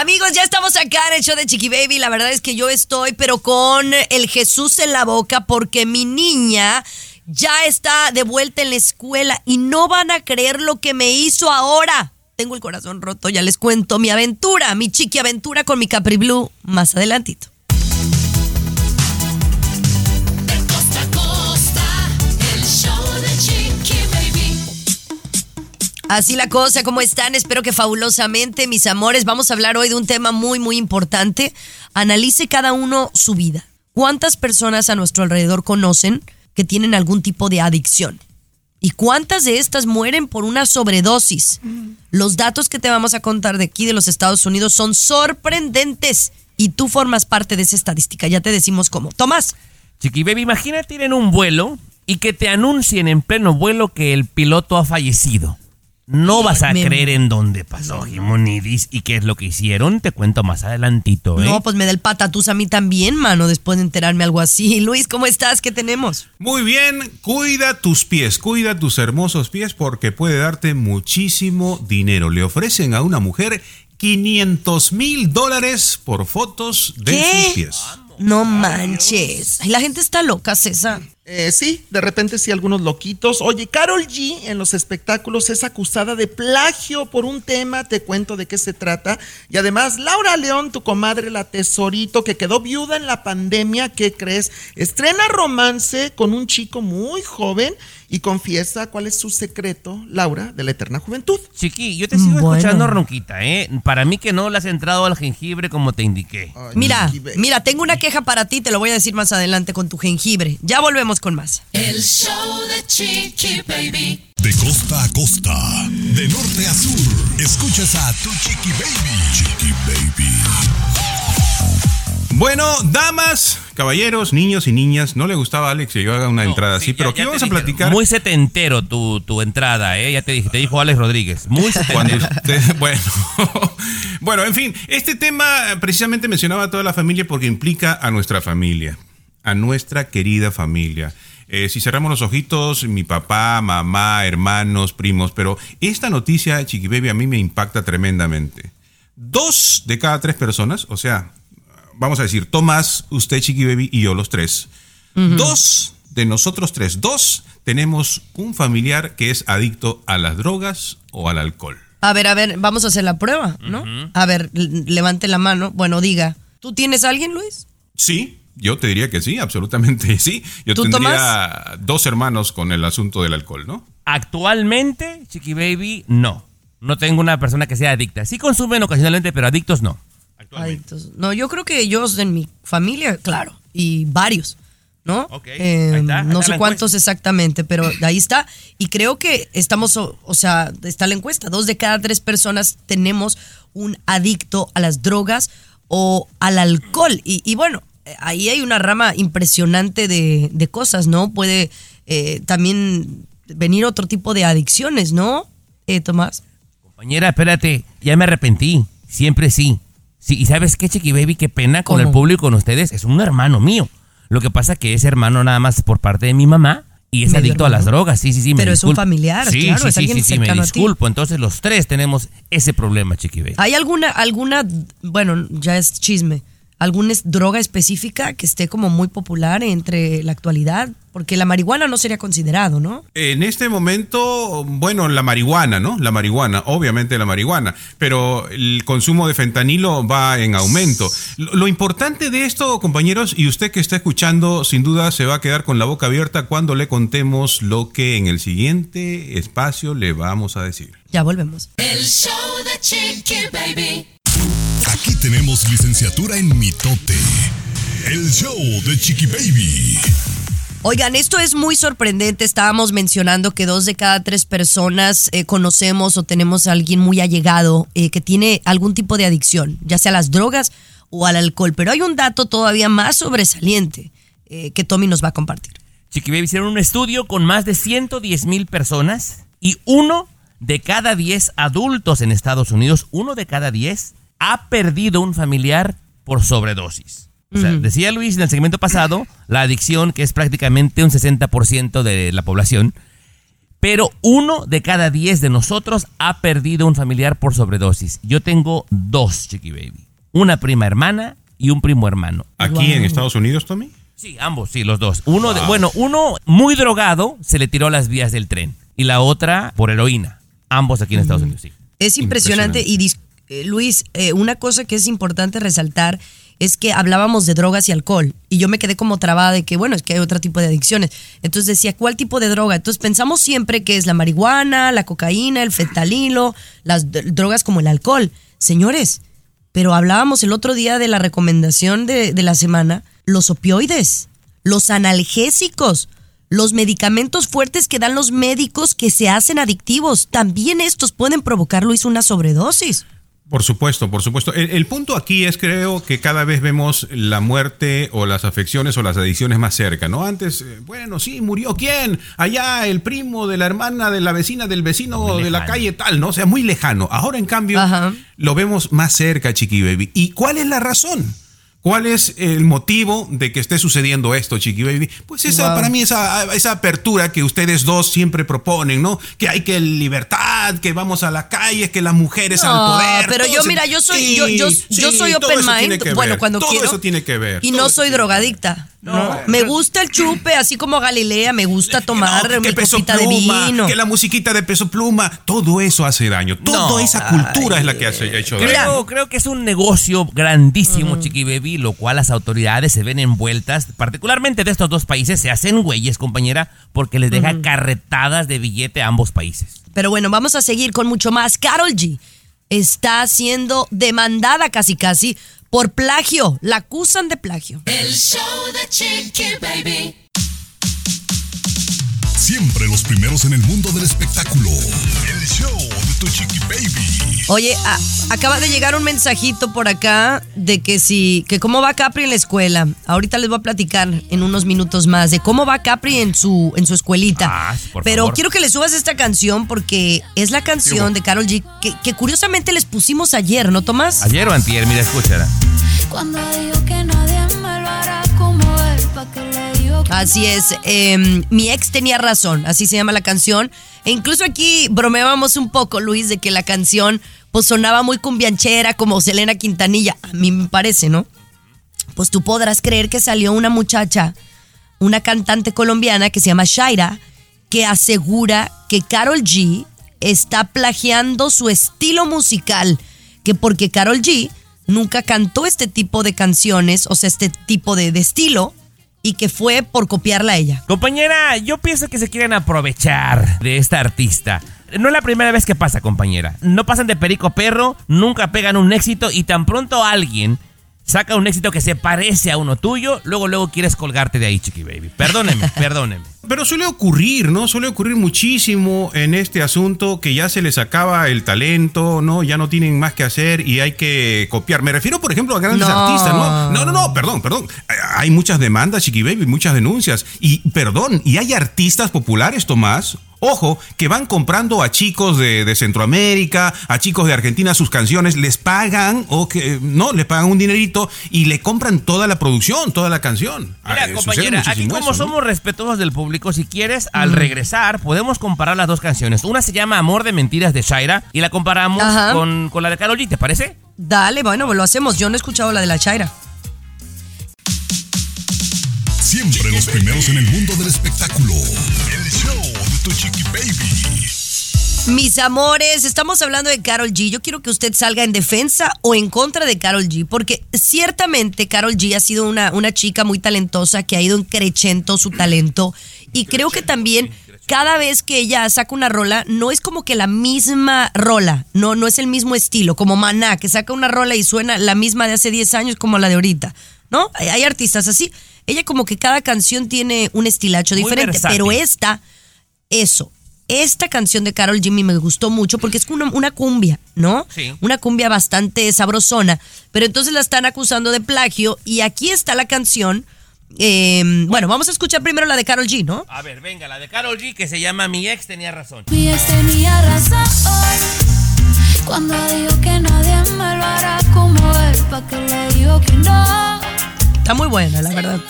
Amigos, ya estamos acá en el show de Chiqui Baby. La verdad es que yo estoy, pero con el Jesús en la boca, porque mi niña ya está de vuelta en la escuela y no van a creer lo que me hizo ahora. Tengo el corazón roto, ya les cuento mi aventura, mi chiqui aventura con mi Capri Blue más adelantito. Así la cosa, ¿cómo están? Espero que fabulosamente, mis amores. Vamos a hablar hoy de un tema muy, muy importante. Analice cada uno su vida. ¿Cuántas personas a nuestro alrededor conocen que tienen algún tipo de adicción? ¿Y cuántas de estas mueren por una sobredosis? Los datos que te vamos a contar de aquí de los Estados Unidos son sorprendentes y tú formas parte de esa estadística. Ya te decimos cómo. Tomás. Chiqui Baby, imagínate ir en un vuelo y que te anuncien en pleno vuelo que el piloto ha fallecido. No vas a creer en dónde pasó Jimonidis y qué es lo que hicieron. Te cuento más adelantito, ¿eh? No, pues me da el patatús a mí también, mano, después de enterarme algo así. Luis, ¿cómo estás? ¿Qué tenemos? Muy bien, cuida tus pies, cuida tus hermosos pies porque puede darte muchísimo dinero. Le ofrecen a una mujer 500 mil dólares por fotos de sus pies. No manches. Ay, la gente está loca, César. Eh, sí, de repente sí, algunos loquitos. Oye, Carol G en los espectáculos es acusada de plagio por un tema, te cuento de qué se trata. Y además, Laura León, tu comadre, la tesorito, que quedó viuda en la pandemia, ¿qué crees? Estrena romance con un chico muy joven y confiesa cuál es su secreto, Laura, de la eterna juventud. Chiqui, yo te sigo escuchando ronquita, ¿eh? Para mí que no le has entrado al jengibre como te indiqué. mira, mira, tengo una queja para ti, te lo voy a decir más adelante con tu jengibre. Ya volvemos con más. El show de Chiqui Baby. De costa a costa, de norte a sur, escuchas a tu Chiqui Baby. Chiqui Baby. Bueno, damas, caballeros, niños y niñas, no le gustaba a Alex que yo haga una entrada así, pero aquí vamos a platicar. Muy setentero tu, tu entrada, ¿eh? Ya te dije, te dijo Alex Rodríguez. Muy setentero. bueno, bueno, en fin, este tema precisamente mencionaba a toda la familia porque implica a nuestra familia, a nuestra querida familia. Eh, si cerramos los ojitos, mi papá, mamá, hermanos, primos, pero esta noticia, Chiqui Baby, a mí me impacta tremendamente. Dos de cada tres personas, o sea, vamos a decir, Tomás, usted, Chiqui Baby y yo, los tres. Dos de nosotros tres, dos, tenemos un familiar que es adicto a las drogas o al alcohol. A ver, a ver, vamos a hacer la prueba, ¿no? A ver, levante la mano. Bueno, diga, ¿tú tienes a alguien, Luis? Sí, yo te diría que sí, absolutamente sí. Yo tendría dos hermanos con el asunto del alcohol, ¿no? Actualmente, Chiqui Baby, no. No tengo una persona que sea adicta. Sí consumen ocasionalmente, pero adictos no. Adictos. No, yo creo que yo en mi familia, claro, y varios, ¿no? Ok. Eh, no sé cuántos exactamente, pero ahí está. Y creo que estamos, o, sea, está la encuesta. Dos de cada tres personas tenemos un adicto a las drogas o al alcohol. Y, bueno, ahí hay una rama impresionante de, cosas, ¿no? Puede eh, también venir otro tipo de adicciones, ¿no, eh, Tomás? Compañera, espérate, ya me arrepentí. Siempre sí. Sí, y ¿sabes qué, Chiqui Baby? Qué pena con el público, con ustedes. Es un hermano mío. Lo que pasa que es hermano nada más por parte de mi mamá y es adicto a las drogas. Sí, sí, sí. Pero es un familiar, sí, claro, sí, es sí, alguien sí, sí, me disculpo. Entonces los tres tenemos ese problema, Chiqui Baby. ¿Hay alguna, alguna, bueno, ya es chisme, alguna droga específica que esté como muy popular entre la actualidad? Porque la marihuana no sería considerado, ¿no? En este momento, bueno, la marihuana, ¿no? La marihuana, obviamente la marihuana, pero el consumo de fentanilo va en aumento. Lo, importante de esto, compañeros, y usted que está escuchando, sin duda se va a quedar con la boca abierta cuando le contemos lo que en el siguiente espacio le vamos a decir. Ya volvemos. El show de Chiqui Baby. Aquí tenemos licenciatura en mitote. El show de Chiqui Baby. Oigan, esto es muy sorprendente. Estábamos mencionando que dos de cada tres personas eh, conocemos o tenemos a alguien muy allegado eh, que tiene algún tipo de adicción, ya sea a las drogas o al alcohol. Pero hay un dato todavía más sobresaliente eh, que Tommy nos va a compartir. Chiqui Baby hicieron un estudio con más de 110 mil personas y uno de cada 10 adultos en Estados Unidos, uno de cada 10 ha perdido un familiar por sobredosis. O sea, decía Luis en el segmento pasado, la adicción, que es prácticamente un 60% de la población, Pero uno de cada diez de nosotros ha perdido un familiar por sobredosis. Yo tengo dos, Chiqui Baby. Una prima hermana y un primo hermano. Aquí en Estados Unidos, Tommy. Sí, ambos, sí, los dos. Uno, de- bueno, uno muy drogado se le tiró a las vías del tren y la otra por heroína. Ambos aquí en Estados Unidos, sí. Es impresionante. Y dis- eh, Luis, eh, una cosa que es importante resaltar es que hablábamos de drogas y alcohol. Y yo me quedé como trabada de que, bueno, es que hay otro tipo de adicciones. Entonces decía, ¿cuál tipo de droga? Entonces pensamos siempre que es la marihuana, la cocaína, el fentanilo, las drogas como el alcohol. Señores, pero hablábamos el otro día de la recomendación de, de la semana, los opioides, los analgésicos, los medicamentos fuertes que dan los médicos que se hacen adictivos. También estos pueden provocar, Luis, una sobredosis. Por supuesto, por supuesto. El, el punto aquí es, creo, que cada vez vemos la muerte o las afecciones o las adicciones más cerca, ¿no? Antes, eh, bueno, sí, murió quién? Allá el primo de la hermana de la vecina del vecino Muy de la calle tal, ¿no? O sea, muy lejano. Ahora, en cambio, Ajá. lo vemos más cerca, Chiqui Baby. ¿Y cuál es la razón? ¿Cuál es el motivo de que esté sucediendo esto, Chiqui Baby? Pues esa, Wow. para mí, esa, esa apertura que ustedes dos siempre proponen, ¿no? Que hay que libertad, que vamos a la calle, que las mujeres al No, poder. pero yo, mira, yo soy, Sí, yo, yo, yo soy open mind. Bueno, cuando todo quiero. eso tiene que ver. Y todo no soy drogadicta. No, No, me gusta el chupe, así como Galilea, me gusta tomar No, mi copita pluma, de vino. que la musiquita de peso pluma, todo eso hace daño. Toda No. esa cultura es la que ha hecho daño. Creo, creo que es un negocio grandísimo, Chiqui Baby, lo cual las autoridades se ven envueltas, particularmente de estos dos países, se hacen güeyes, compañera, porque les deja carretadas de billete a ambos países. Pero bueno, vamos a seguir con mucho más. Carol G está siendo demandada casi casi por plagio. La acusan de plagio. El show de Chiqui Baby. Siempre los primeros en el mundo del espectáculo. El show de tu chiqui baby. Oye, a- acaba de llegar un mensajito por acá de que si, que cómo va Capri en la escuela. Ahorita les voy a platicar en unos minutos más de cómo va Capri en su, en su escuelita. Ah, sí, por Pero favor. quiero que le subas esta canción porque es la canción de Carol G que, que curiosamente les pusimos ayer, ¿no, Tomás? Ayer o antier, mira, escúchala. Cuando digo que nadie me lo hará como él, pa' que Así es, eh, mi ex tenía razón, así se llama la canción. E incluso aquí bromeábamos un poco, Luis, de que la canción pues sonaba muy cumbianchera como Selena Quintanilla, a mí me parece, ¿no? Pues tú podrás creer que salió una muchacha, una cantante colombiana que se llama Shaira, que asegura que Carol G está plagiando su estilo musical, que porque Carol G nunca cantó este tipo de canciones, o sea, este tipo de estilo, y que fue por copiarla a ella. Compañera, yo pienso que se quieren aprovechar de esta artista. No es la primera vez que pasa, compañera. No pasan de perico perro, nunca pegan un éxito y tan pronto alguien saca un éxito que se parece a uno tuyo, luego luego quieres colgarte de ahí, chiqui baby. Perdóneme, perdóneme. Pero suele ocurrir, ¿no? Suele ocurrir muchísimo en este asunto que ya se les acaba el talento, ¿no? Ya no tienen más que hacer y hay que copiar. Me refiero, por ejemplo, a grandes No. artistas, ¿no? No, no, no, perdón, perdón. Hay muchas demandas, Chiqui Baby, muchas denuncias. Y, perdón, y hay artistas populares, Tomás. Ojo, que van comprando a chicos de, de Centroamérica, a chicos de Argentina sus canciones, les pagan, o que no, les pagan un dinerito y le compran toda la producción, toda la canción. Mira, sucede compañera, aquí como eso, ¿no? somos respetuosos del público, si quieres, al regresar, podemos comparar las dos canciones. Una se llama Amor de Mentiras de Shaira y la comparamos con, con la de Karol G, ¿te parece? Dale, bueno, lo hacemos. Yo no he escuchado la de la Chaira. Siempre los primeros en el mundo del espectáculo. Tu chiqui baby. Mis amores, estamos hablando de Carol G. Yo quiero que usted salga en defensa o en contra de Carol G, porque ciertamente Carol G ha sido una, una chica muy talentosa que ha ido increchendo su talento. Y creo que también cada vez que ella saca una rola, no es como que la misma rola, no, no es el mismo estilo, como Maná, que saca una rola y suena la misma de hace 10 años como la de ahorita. ¿No? Hay, hay artistas así. Ella como que cada canción tiene un estilacho Muy diferente, versátil. pero esta, eso. Esta canción de Carol Jimmy me gustó mucho porque es una, una cumbia, ¿no? Sí. Una cumbia bastante sabrosona. Pero entonces la están acusando de plagio y aquí está la canción. eh, bueno, vamos a escuchar primero la de Carol G, ¿no? A ver, venga, la de Karol G que se llama Mi ex tenía razón. mi ex tenía razón. Cuando digo que nadie me lo hará como él, pa' que le digo que no. Está muy buena, la verdad.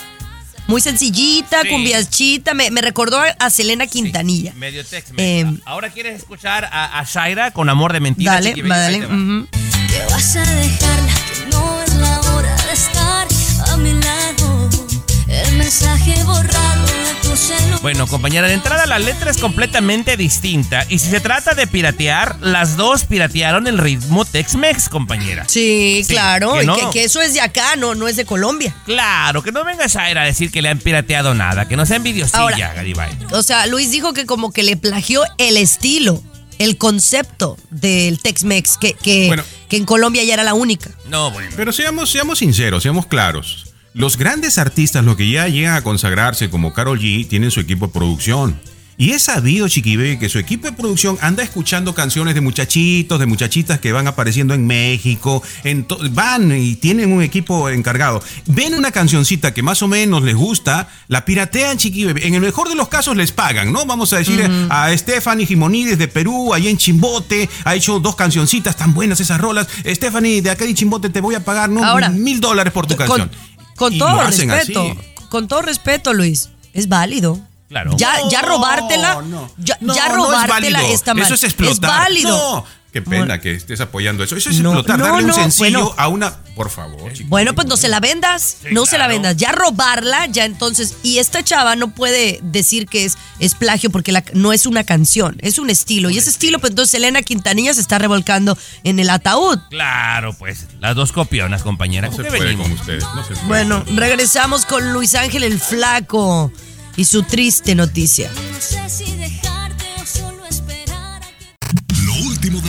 Muy sencillita, Sí. cumbiachita. Me, me recordó a, Selena Quintanilla. Medio text Eh, Ahora quieres escuchar a, a Shaira con Amor de Mentira. Dale, Chiqui? Ahí dale. te va. ujú. Que vas a dejarla, que no es la hora de estar a mi lado. El mensaje borrado. Bueno, compañera, de entrada la letra es completamente distinta. Y si se trata de piratear, las dos piratearon el ritmo Tex-Mex, compañera. Sí, Sí, claro. que no. que, que eso es de acá, no, no es de Colombia. Claro, que no venga Shaira a decir que le han pirateado nada, que no sea envidiosilla, Ahora- Garibay. O sea, Luis dijo que como que le plagió el estilo, el concepto del Tex-Mex, que, que, Bueno. que en Colombia ya era la única. No, bueno. Pero seamos, seamos sinceros, seamos claros. Los grandes artistas, los que ya llegan a consagrarse como Carol G, tienen su equipo de producción. Y es sabido, Chiquibe, que su equipo de producción anda escuchando canciones de muchachitos, de muchachitas que van apareciendo en México. En van y tienen un equipo encargado. Ven una cancioncita que más o menos les gusta, la piratean, Chiquibe. En el mejor de los casos les pagan, ¿no? Vamos a decir a Stephanie Jimonides de Perú, ahí en Chimbote, ha hecho dos cancioncitas tan buenas esas rolas. Stephanie, de acá de Chimbote te voy a pagar, ¿no? Ahora, mil dólares por tu canción. Con, con Y todo lo hacen respeto, así. con todo respeto, Luis, es válido. Claro. Ya, ya No, robártela, no. ya, No, ya no es robártela válido. está mal. Eso es explotar. válido. Qué pena Bueno. que estés apoyando eso. Eso es No, explotar, no, darle un sencillo bueno. a una. Por favor, chico. Bueno, pues no se la vendas, Sí, no se la vendas. Ya robarla, ya entonces. Y esta chava no puede decir que es, es plagio porque la- no es una canción, es un estilo. Y ese estilo, pues entonces Elena Quintanilla se está revolcando en el ataúd. Claro, pues, las dos copionas, compañera. No se ¿Con qué puede venimos? con ustedes. No se puede. Bueno, regresamos con Luis Ángel el Flaco y su triste noticia. No sé si dejarte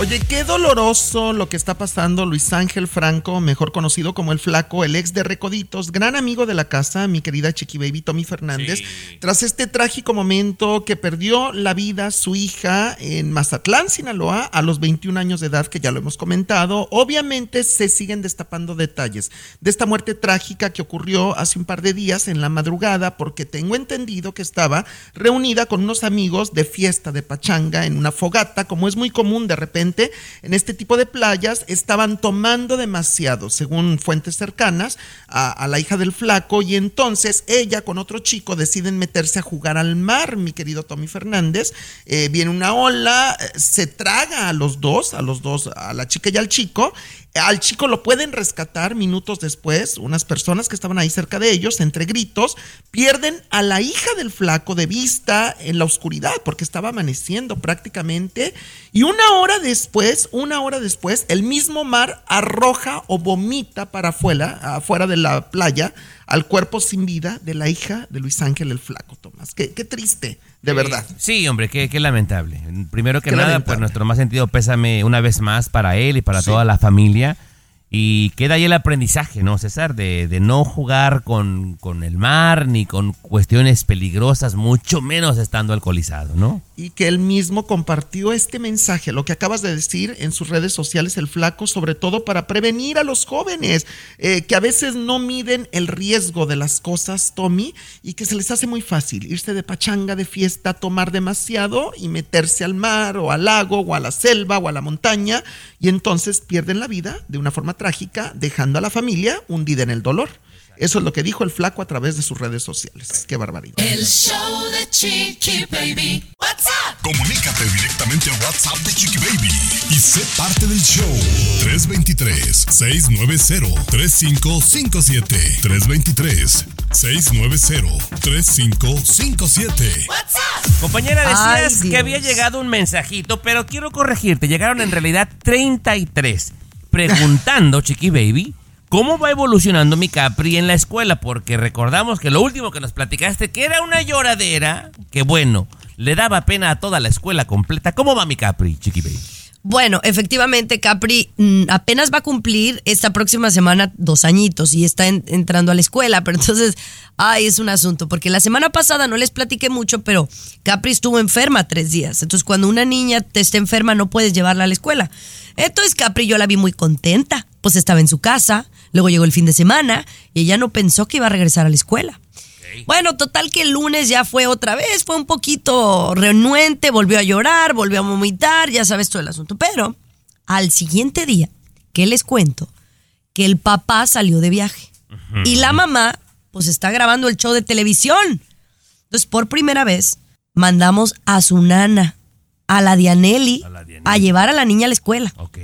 Oye, qué doloroso lo que está pasando Luis Ángel Franco, mejor conocido como el Flaco, el ex de Recoditos, gran amigo de la casa, mi querida Chiqui Baby Tommy Fernández, tras este trágico momento que perdió la vida su hija en Mazatlán, Sinaloa, a los 21 años de edad, que ya lo hemos comentado. Obviamente se siguen destapando detalles de esta muerte trágica que ocurrió hace un par de días en la madrugada, porque tengo entendido que estaba reunida con unos amigos de fiesta de pachanga en una fogata, como es muy común de repente en este tipo de playas, estaban tomando demasiado, según fuentes cercanas a, la hija del flaco, y entonces ella con otro chico deciden meterse a jugar al mar, mi querido Tommy Fernández. Eh, viene una ola, eh, se traga a los dos, a los dos, a la chica y al chico. Al chico lo pueden rescatar minutos después, unas personas que estaban ahí cerca de ellos, entre gritos, pierden a la hija del flaco de vista en la oscuridad, porque estaba amaneciendo prácticamente, y una hora después, una hora después, el mismo mar arroja o vomita para afuera, afuera de la playa, al cuerpo sin vida de la hija de Luis Ángel el Flaco, Tomás. Qué, qué triste, de verdad. Sí, hombre, qué, qué lamentable. Primero que Qué nada, lamentable. pues nuestro más sentido pésame una vez más para él y para toda la familia. Y queda ahí el aprendizaje, ¿no, César? De, de no jugar con, con el mar ni con cuestiones peligrosas, mucho menos estando alcoholizado, ¿no? y que él mismo compartió este mensaje, lo que acabas de decir en sus redes sociales, el flaco, sobre todo para prevenir a los jóvenes, eh, que a veces no miden el riesgo de las cosas, Tommy, y que se les hace muy fácil irse de pachanga, de fiesta, tomar demasiado y meterse al mar o al lago o a la selva o a la montaña, y entonces pierden la vida de una forma trágica, dejando a la familia hundida en el dolor. Eso es lo que dijo el flaco a través de sus redes sociales. Qué barbaridad. El show de Chiqui Baby. What's up? Comunícate directamente a WhatsApp de Chiqui Baby y sé parte del show. 323-690-3557. 323-690-3557. What's up? Compañera, Ay, decías que había llegado un mensajito, pero quiero corregirte. Llegaron en realidad 33. Preguntando, Chiqui Baby, ¿cómo va evolucionando mi Capri en la escuela? Porque recordamos que lo último que nos platicaste, que era una lloradera, que bueno, le daba pena a toda la escuela completa. ¿Cómo va mi Capri, Chiqui Baby? Bueno, efectivamente, Capri mm, apenas va a cumplir esta próxima semana dos añitos y está en- entrando a la escuela, pero entonces, ay, es un asunto, porque la semana pasada no les platiqué mucho, pero Capri estuvo enferma tres días. Entonces, cuando una niña te está enferma, no puedes llevarla a la escuela. Entonces, Capri yo la vi muy contenta, pues estaba en su casa, luego llegó el fin de semana y ella no pensó que iba a regresar a la escuela. Bueno, total que el lunes ya fue otra vez, fue un poquito renuente, volvió a llorar, volvió a vomitar, ya sabes todo el asunto. Pero al siguiente día, ¿qué les cuento? Que el papá salió de viaje y la mamá pues está grabando el show de televisión. Entonces, por primera vez, mandamos a su nana, a la Dianelli, A la Dianelli. a llevar a la niña a la escuela. Ok.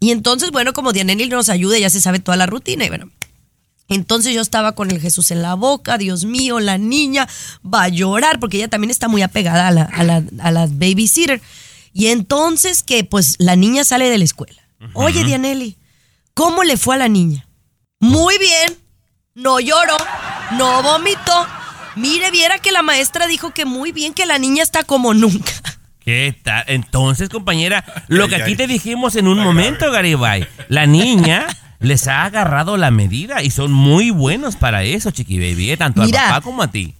Y entonces, bueno, como Dianelli nos ayuda, ya se sabe toda la rutina. Y bueno, entonces yo estaba con el Jesús en la boca, Dios mío, la niña va a llorar porque ella también está muy apegada a la, a la, a la babysitter. Y entonces que pues la niña sale de la escuela. Oye, Dianelli, ¿cómo le fue a la niña? Muy bien, no lloró, no vomitó. Mire, viera que la maestra dijo que muy bien, que la niña está como nunca. ¿Qué tal? Entonces, compañera, lo que Ay, aquí ay. te dijimos en un momento, Garibay, la niña les ha agarrado la medida y son muy buenos para eso, chiqui baby, ¿eh? tanto Mira. al papá como a ti.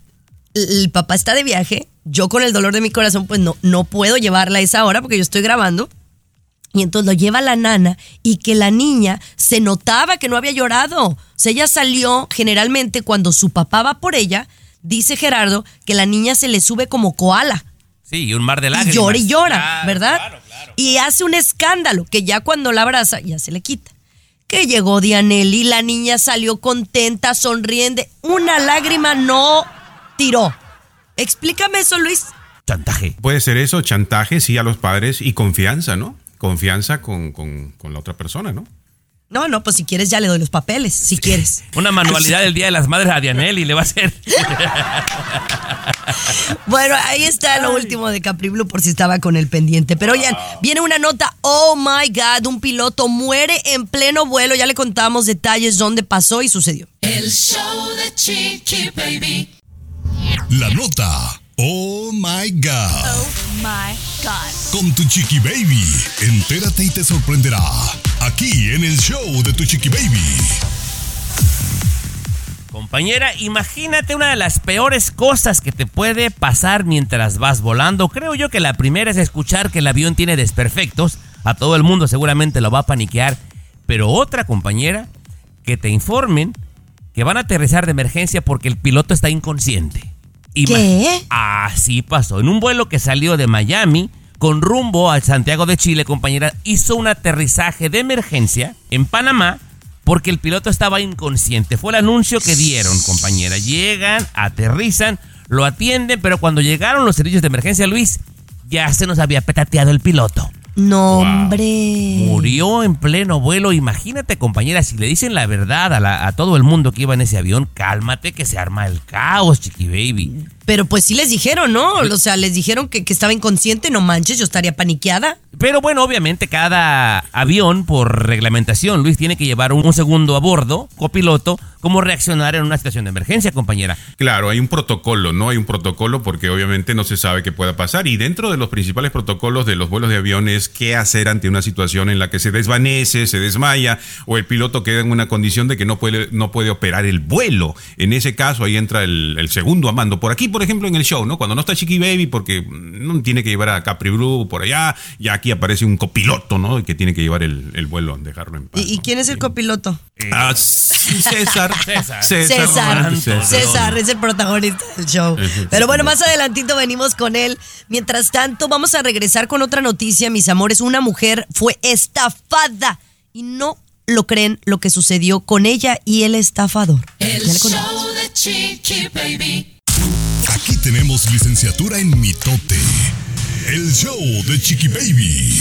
el papá está de viaje, yo con el dolor de mi corazón, pues no, no puedo llevarla a esa hora porque yo estoy grabando. Y entonces lo lleva la nana y que la niña se notaba que no había llorado. O sea, ella salió generalmente cuando su papá va por ella, dice Gerardo, que la niña se le sube como koala. Sí, y un mar de Y lágrimas. llora y llora, Claro, ¿verdad? claro, claro. Y hace un escándalo que ya cuando la abraza ya se le quita. Que llegó Dianelli, la niña salió contenta, sonriente, una lágrima no tiró. Explícame eso, Luis. Chantaje. Puede ser eso, chantaje, sí, a los padres y confianza, ¿no? Confianza con, con- con la otra persona, ¿no? No, no, pues si quieres ya le doy los papeles, si quieres. Una manualidad del Día de las Madres a Dianelli le va a hacer. Bueno, ahí está lo último de Capri Blue por si estaba con el pendiente. Pero oigan, viene una nota, oh my God, un piloto muere en pleno vuelo. Ya le contamos detalles dónde pasó y sucedió. El show de Chiqui Baby. La nota. Oh my God. My God. Con tu chiqui baby. Entérate y te sorprenderá. Aquí en el show de tu chiqui baby. Compañera, imagínate una de las peores cosas que te puede pasar mientras vas volando. Creo yo que la primera es escuchar que el avión tiene desperfectos. A todo el mundo seguramente lo va a paniquear. Pero otra, compañera, que te informen que van a aterrizar de emergencia porque el piloto está inconsciente. ¿Qué? Así pasó. En un vuelo que salió de Miami con rumbo a Santiago de Chile, compañera, hizo un aterrizaje de emergencia en Panamá porque el piloto estaba inconsciente. Fue el anuncio que dieron, compañera. Llegan, aterrizan, lo atienden, pero cuando llegaron los servicios de emergencia, Luis, ya se nos había petateado el piloto. No, hombre. Murió en pleno vuelo. Imagínate, compañera, si le dicen la verdad a, la- a todo el mundo que iba en ese avión, cálmate que se arma el caos, chiqui baby. Pero pues sí les dijeron, ¿no? O sea, les dijeron que, que estaba inconsciente, no manches, yo estaría paniqueada. Pero bueno, obviamente cada avión, por reglamentación, Luis, tiene que llevar un, un segundo a bordo, copiloto, cómo reaccionar en una situación de emergencia, compañera. Claro, hay un protocolo, ¿no? Hay un protocolo porque obviamente no se sabe qué pueda pasar. Y dentro de los principales protocolos de los vuelos de aviones, qué hacer ante una situación en la que se desvanece, se desmaya o el piloto queda en una condición de que no puede, no puede operar el vuelo. En ese caso, ahí entra el, el segundo a mando. Por aquí, por ejemplo, en el show, ¿no? Cuando no está Chiqui Baby, porque no tiene que llevar a Capri Blue por allá, ya aquí aparece un copiloto, ¿no? Que tiene que llevar el, el vuelo, dejarlo en paz. ¿Y, quién es el copiloto? Ah, César. César. César. Santos. César es el protagonista del show. Pero bueno, más adelantito venimos con él. Mientras tanto, vamos a regresar con otra noticia, mis amores. Una mujer fue estafada y no lo creen lo que sucedió con ella y el estafador. El show de Chiqui Baby. Aquí tenemos licenciatura en mitote. El show de chiqui baby.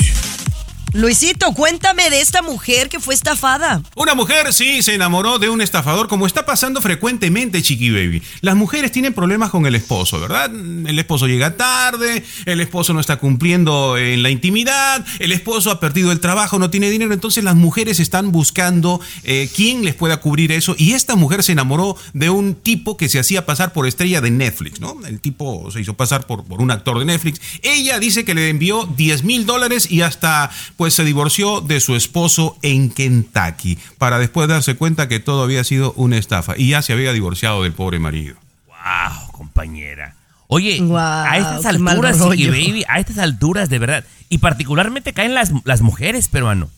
Luisito, cuéntame de esta mujer que fue estafada. Una mujer, sí, se enamoró de un estafador, como está pasando frecuentemente, Chiqui Baby. Las mujeres tienen problemas con el esposo, ¿verdad? El esposo llega tarde, el esposo no está cumpliendo en la intimidad, el esposo ha perdido el trabajo, no tiene dinero, entonces las mujeres están buscando eh, quién les pueda cubrir eso. Y esta mujer se enamoró de un tipo que se hacía pasar por estrella de Netflix, ¿no? El tipo se hizo pasar por, por un actor de Netflix. Ella dice que le envió 10 mil dólares y hasta pues se divorció de su esposo en Kentucky para después darse cuenta que todo había sido una estafa y ya se había divorciado del pobre marido. Wow, compañera. Oye, a estas alturas, baby, a estas alturas de verdad, y particularmente caen las, las mujeres, peruano.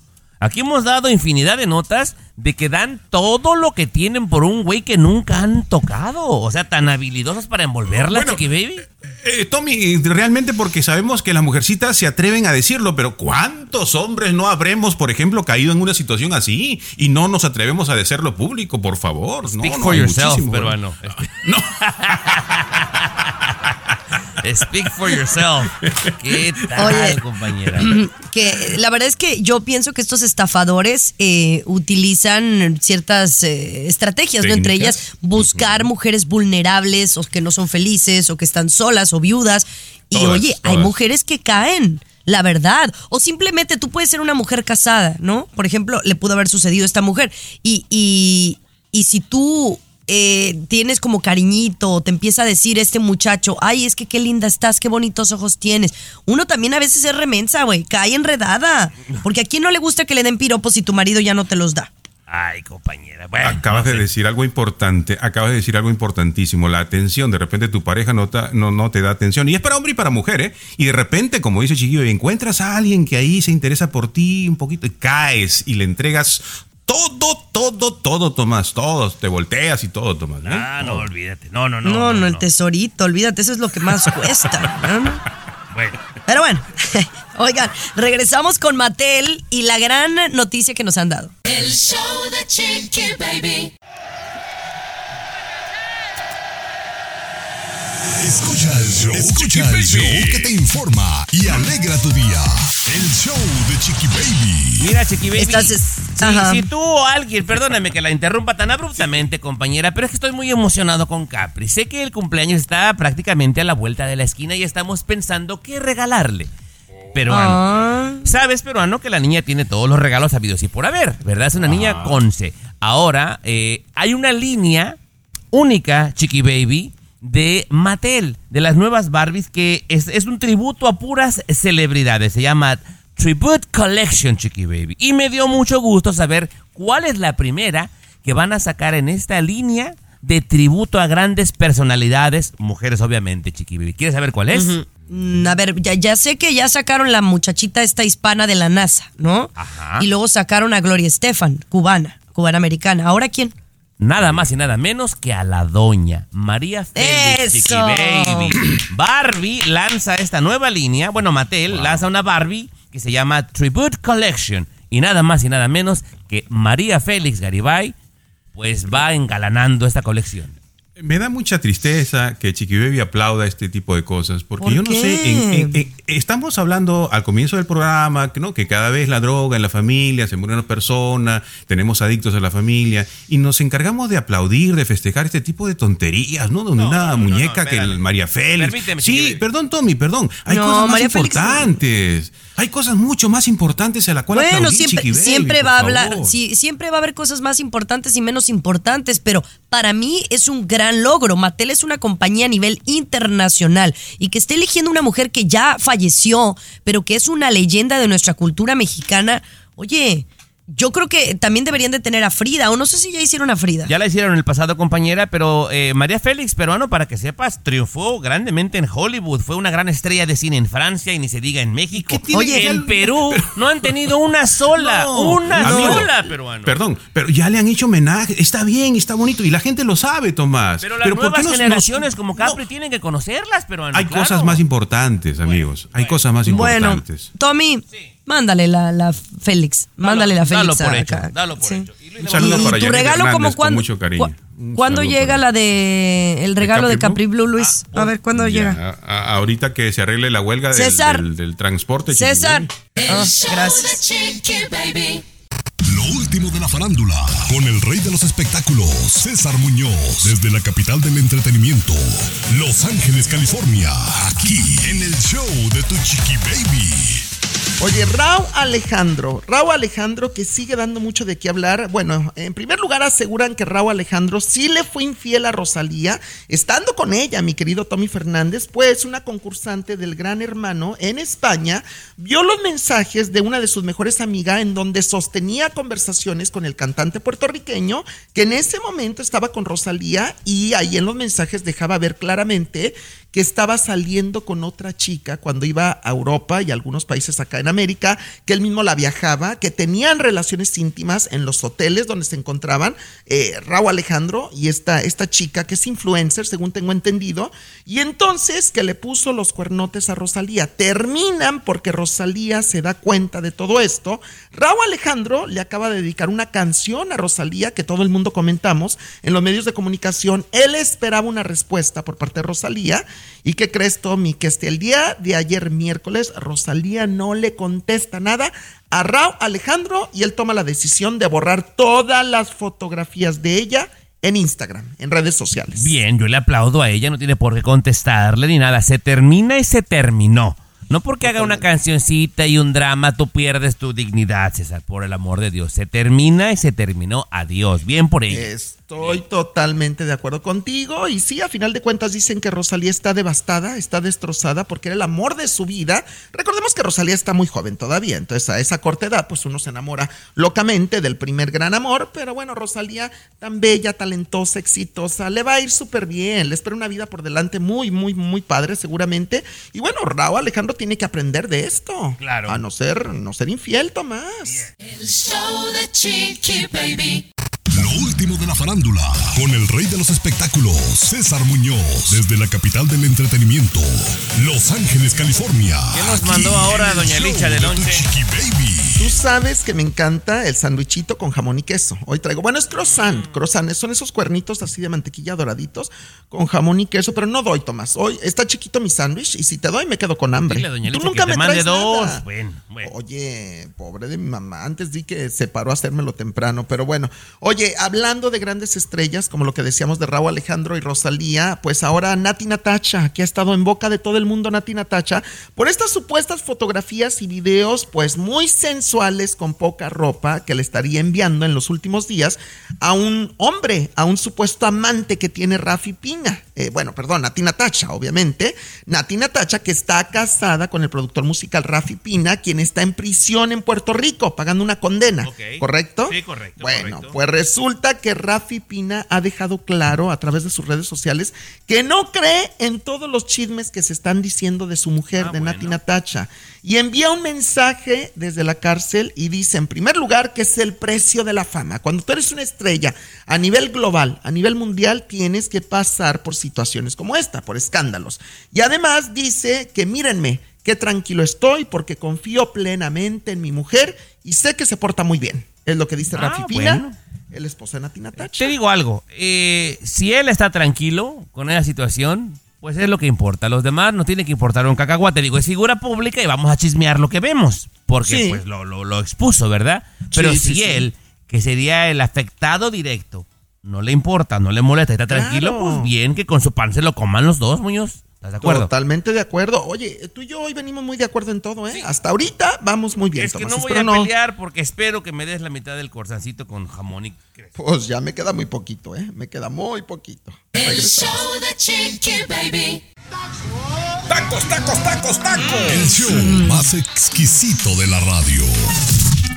Aquí hemos dado infinidad de notas de que dan todo lo que tienen por un güey que nunca han tocado. O sea, tan habilidosos para envolverla, Bueno, Chiqui Baby. Eh, Tommy, realmente porque sabemos que las mujercitas se atreven a decirlo, pero ¿cuántos hombres no habremos, por ejemplo, caído en una situación así y no nos atrevemos a decirlo público, por favor? No, Speak no, for hay yourself, peruano. No. Speak for yourself. ¿Qué tal, Oye. compañera? que la verdad es que yo pienso que estos estafadores eh, utilizan ciertas eh, estrategias, ¿no? Entre ellas buscar mujeres vulnerables o que no son felices o que están solas o viudas. Y Todas, oye, hay mujeres que caen. La verdad. O simplemente tú puedes ser una mujer casada, ¿no? Por ejemplo, le pudo haber sucedido a esta mujer. Y, y, y si tú eh, tienes como cariñito, te empieza a decir este muchacho, ay, es que qué linda estás, qué bonitos ojos tienes. Uno también a veces es remensa, güey, cae enredada. Porque a quién no le gusta que le den piropos si tu marido ya no te los da. Ay, compañera. Bueno, Acabas no de decir algo importante, acabas de decir algo importantísimo, la atención, de repente tu pareja no, ta- no, no te da atención, y es para hombre y para mujer, ¿eh? Y de repente, como dice Chiquillo, encuentras a alguien que ahí se interesa por ti un poquito y caes y le entregas todo, todo, todo, Tomás, todo, te volteas y todo, Tomás. ¿eh? Ah, no, olvídate. No, no, no. No, no, el tesorito, olvídate, eso es lo que más cuesta. ¿no? Bueno, Pero bueno, oigan, regresamos con Mattel y la gran noticia que nos han dado. El show de Chiqui Baby. Escucha el show, escucha el show que te informa y alegra tu día. El show de Chiqui Baby. mira, Chiqui Baby. Estás es- si, tú o alguien, perdóname que la interrumpa tan abruptamente, compañera, pero es que estoy muy emocionado con Capri. Sé que el cumpleaños está prácticamente a la vuelta de la esquina y estamos pensando qué regalarle. Peruano. Ah, Sabes, peruano, que la niña tiene todos los regalos habidos y por haber, ¿verdad? Es una niña conce. Ahora, eh, hay una línea única, Chiqui Baby, de Mattel, de las nuevas Barbies, que es, es un tributo a puras celebridades. Se llama Tribute Collection, Chiqui Baby. Y me dio mucho gusto saber cuál es la primera que van a sacar en esta línea de tributo a grandes personalidades, mujeres obviamente, Chiqui Baby. ¿Quieres saber cuál es? mm, a ver, ya, ya sé que ya sacaron la muchachita esta hispana de la NASA, ¿no? Ajá. Y luego sacaron a Gloria Estefan, cubana, cubana americana. ¿Ahora quién? Nada más y nada menos que a la doña María Félix. Baby. Barbie lanza esta nueva línea. Bueno, Mattel lanza una Barbie que se llama Tribute Collection. Y nada más y nada menos que María Félix Garibay, pues va engalanando esta colección. Me da mucha tristeza que Chiqui Baby aplauda este tipo de cosas, porque ¿Por yo no qué? sé, en- en- en- estamos hablando al comienzo del programa, que, ¿no? que cada vez la droga en la familia, se muere una persona, tenemos adictos en la familia, y nos encargamos de aplaudir, de festejar este tipo de tonterías, ¿no? Donde No, una no, no, muñeca no, que el María Félix. Permíteme, sí, perdón, Tommy, perdón. Hay No, cosas más María Félix importantes. Hay cosas mucho más importantes a la cual Bueno, siempre, siempre va a hablar, sí, siempre va a haber cosas más importantes y menos importantes, pero para mí es un gran logro. Mattel es una compañía a nivel internacional y que esté eligiendo una mujer que ya falleció, pero que es una leyenda de nuestra cultura mexicana. Oye, yo creo que también deberían de tener a Frida, o no sé si ya hicieron a Frida. Ya la hicieron en el pasado, compañera, pero eh, María Félix, peruano, para que sepas, triunfó grandemente en Hollywood. Fue una gran estrella de cine en Francia y ni se diga en México. qué tiene Oye, que- en Perú no han tenido una sola, No, una sola, peruano. Perdón, pero ya le han hecho homenaje. Está bien, está bonito. Y la gente lo sabe, Tomás. Pero las ¿por qué nuevas nos- generaciones nos- como no? Capri tienen que conocerlas, peruano. Hay claro. cosas más importantes, amigos. Hay cosas más Bueno, importantes. Tommy, mándale la, la Félix, Dalo- mándale la dalo Félix por acá. hecho, dalo por Sí. hecho. Y Un saludo para y tu regalo Hernández, como con cuando mucho cariño. ¿Cuándo llega para- la de el regalo de Capri Capri Blue Luis? Ah, A ver cuándo Ya, llega. a- a- ahorita que se arregle la huelga del, César. del- del transporte. César. show gracias. Lo último de la farándula, con el rey de los espectáculos, César Muñoz, desde la capital del entretenimiento, Los Ángeles, California, aquí en el show de tu chiqui baby. Oye, Raúl Alejandro, Raúl Alejandro que sigue dando mucho de qué hablar. Bueno, en primer lugar aseguran que Raúl Alejandro sí le fue infiel a Rosalía, estando con ella, mi querido Tommy Fernández, pues una concursante del Gran Hermano en España vio los mensajes de una de sus mejores amigas en donde sostenía conversaciones con el cantante puertorriqueño que en ese momento estaba con Rosalía y ahí en los mensajes dejaba ver claramente que estaba saliendo con otra chica cuando iba a Europa y algunos países acá en América, que él mismo la viajaba, que tenían relaciones íntimas en los hoteles donde se encontraban eh, Raúl Alejandro y esta, esta chica que es influencer, según tengo entendido, y entonces que le puso los cuernotes a Rosalía. Terminan porque Rosalía se da cuenta de todo esto. Raúl Alejandro le acaba de dedicar una canción a Rosalía que todo el mundo comentamos en los medios de comunicación. Él esperaba una respuesta por parte de Rosalía. ¿Y qué crees, Tommy? Que hasta el día de ayer, miércoles, Rosalía no le contesta nada a Raúl Alejandro y él toma la decisión de borrar todas las fotografías de ella en Instagram, en redes sociales. Bien, yo le aplaudo a ella, no tiene por qué contestarle ni nada. Se termina y se terminó. No porque haga una cancioncita y un drama, tú pierdes tu dignidad, César, por el amor de Dios. Se termina y se terminó. Adiós. Bien por ella. Estoy totalmente de acuerdo contigo. Y sí, a final de cuentas dicen que Rosalía está devastada, está destrozada porque era el amor de su vida. Recordemos que Rosalía está muy joven todavía. Entonces, a esa corta edad, pues uno se enamora locamente del primer gran amor. Pero bueno, Rosalía, tan bella, talentosa, exitosa, le va a ir súper bien. Le espera una vida por delante muy, muy, muy padre, seguramente. Y bueno, Raúl Alejandro tiene que aprender de esto. Claro. A no ser, no ser infiel, Tomás. El show de Chiqui Baby. Lo último de la farándula, con el rey de los espectáculos, César Muñoz, desde la capital del entretenimiento, Los Ángeles, California. ¿Qué nos mandó ahora doña Licha de tu once? Chiqui Baby. Tú sabes que me encanta el sandwichito con jamón y queso. Hoy traigo, bueno, es croissant, croissant, son esos cuernitos así de mantequilla doraditos con jamón y queso, pero no doy, Tomás. Hoy está chiquito mi sándwich y si te doy me quedo con hambre. Dile doña Tú nunca que te me mande traes dos. nada. Bueno, bueno. Oye, pobre de mi mamá, antes di que se paró a hacérmelo temprano, pero bueno. Oye, hablando de grandes estrellas, como lo que decíamos de Raúl Alejandro y Rosalía, pues ahora Nati Natacha, que ha estado en boca de todo el mundo, Nati Natacha, por estas supuestas fotografías y videos, pues muy sensuales con poca ropa que le estaría enviando en los últimos días a un hombre, a un supuesto amante que tiene Rafi Pina. Eh, bueno, perdón, Nati Natacha, obviamente. Nati Natacha, que está casada con el productor musical Rafi Pina, quien está en prisión en Puerto Rico, pagando una condena. ¿Correcto? Sí, correcto, Bueno, correcto. pues resulta que Rafi Pina ha dejado claro a través de sus redes sociales que no cree en todos los chismes que se están diciendo de su mujer, Ah, de Nati bueno. Natacha. Y envía un mensaje desde la cárcel y dice, en primer lugar, que es el precio de la fama. Cuando tú eres una estrella a nivel global, a nivel mundial, tienes que pasar por situaciones como esta, por escándalos. Y además dice que mírenme, qué tranquilo estoy porque confío plenamente en mi mujer y sé que se porta muy bien. Es lo que dice Ah, Rafi Pina, bueno. el esposo de Nati Natacha. Te digo algo, eh, si él está tranquilo con esa situación, pues es lo que importa. Los demás no tiene que importar un cacahuate. Digo, es figura pública y vamos a chismear lo que vemos. Porque Sí. pues lo, lo- lo expuso, ¿verdad? Pero Sí, si sí. él, que sería el afectado directo, no le importa, no le molesta, está Claro. tranquilo, pues bien que con su pan se lo coman los dos, Muñoz. ¿Estás de acuerdo? Totalmente de acuerdo. Oye, tú y yo hoy venimos muy de acuerdo en todo, ¿eh? Hasta ahorita vamos muy bien, es que Tomás. no voy Espero a no- pelear porque espero que me des la mitad del corsancito con jamón y queso. Pues ya me queda muy poquito, ¿eh? Me queda muy poquito. El show de Chiqui Baby. ¡Tacos, tacos, tacos, tacos! El show más exquisito de la radio.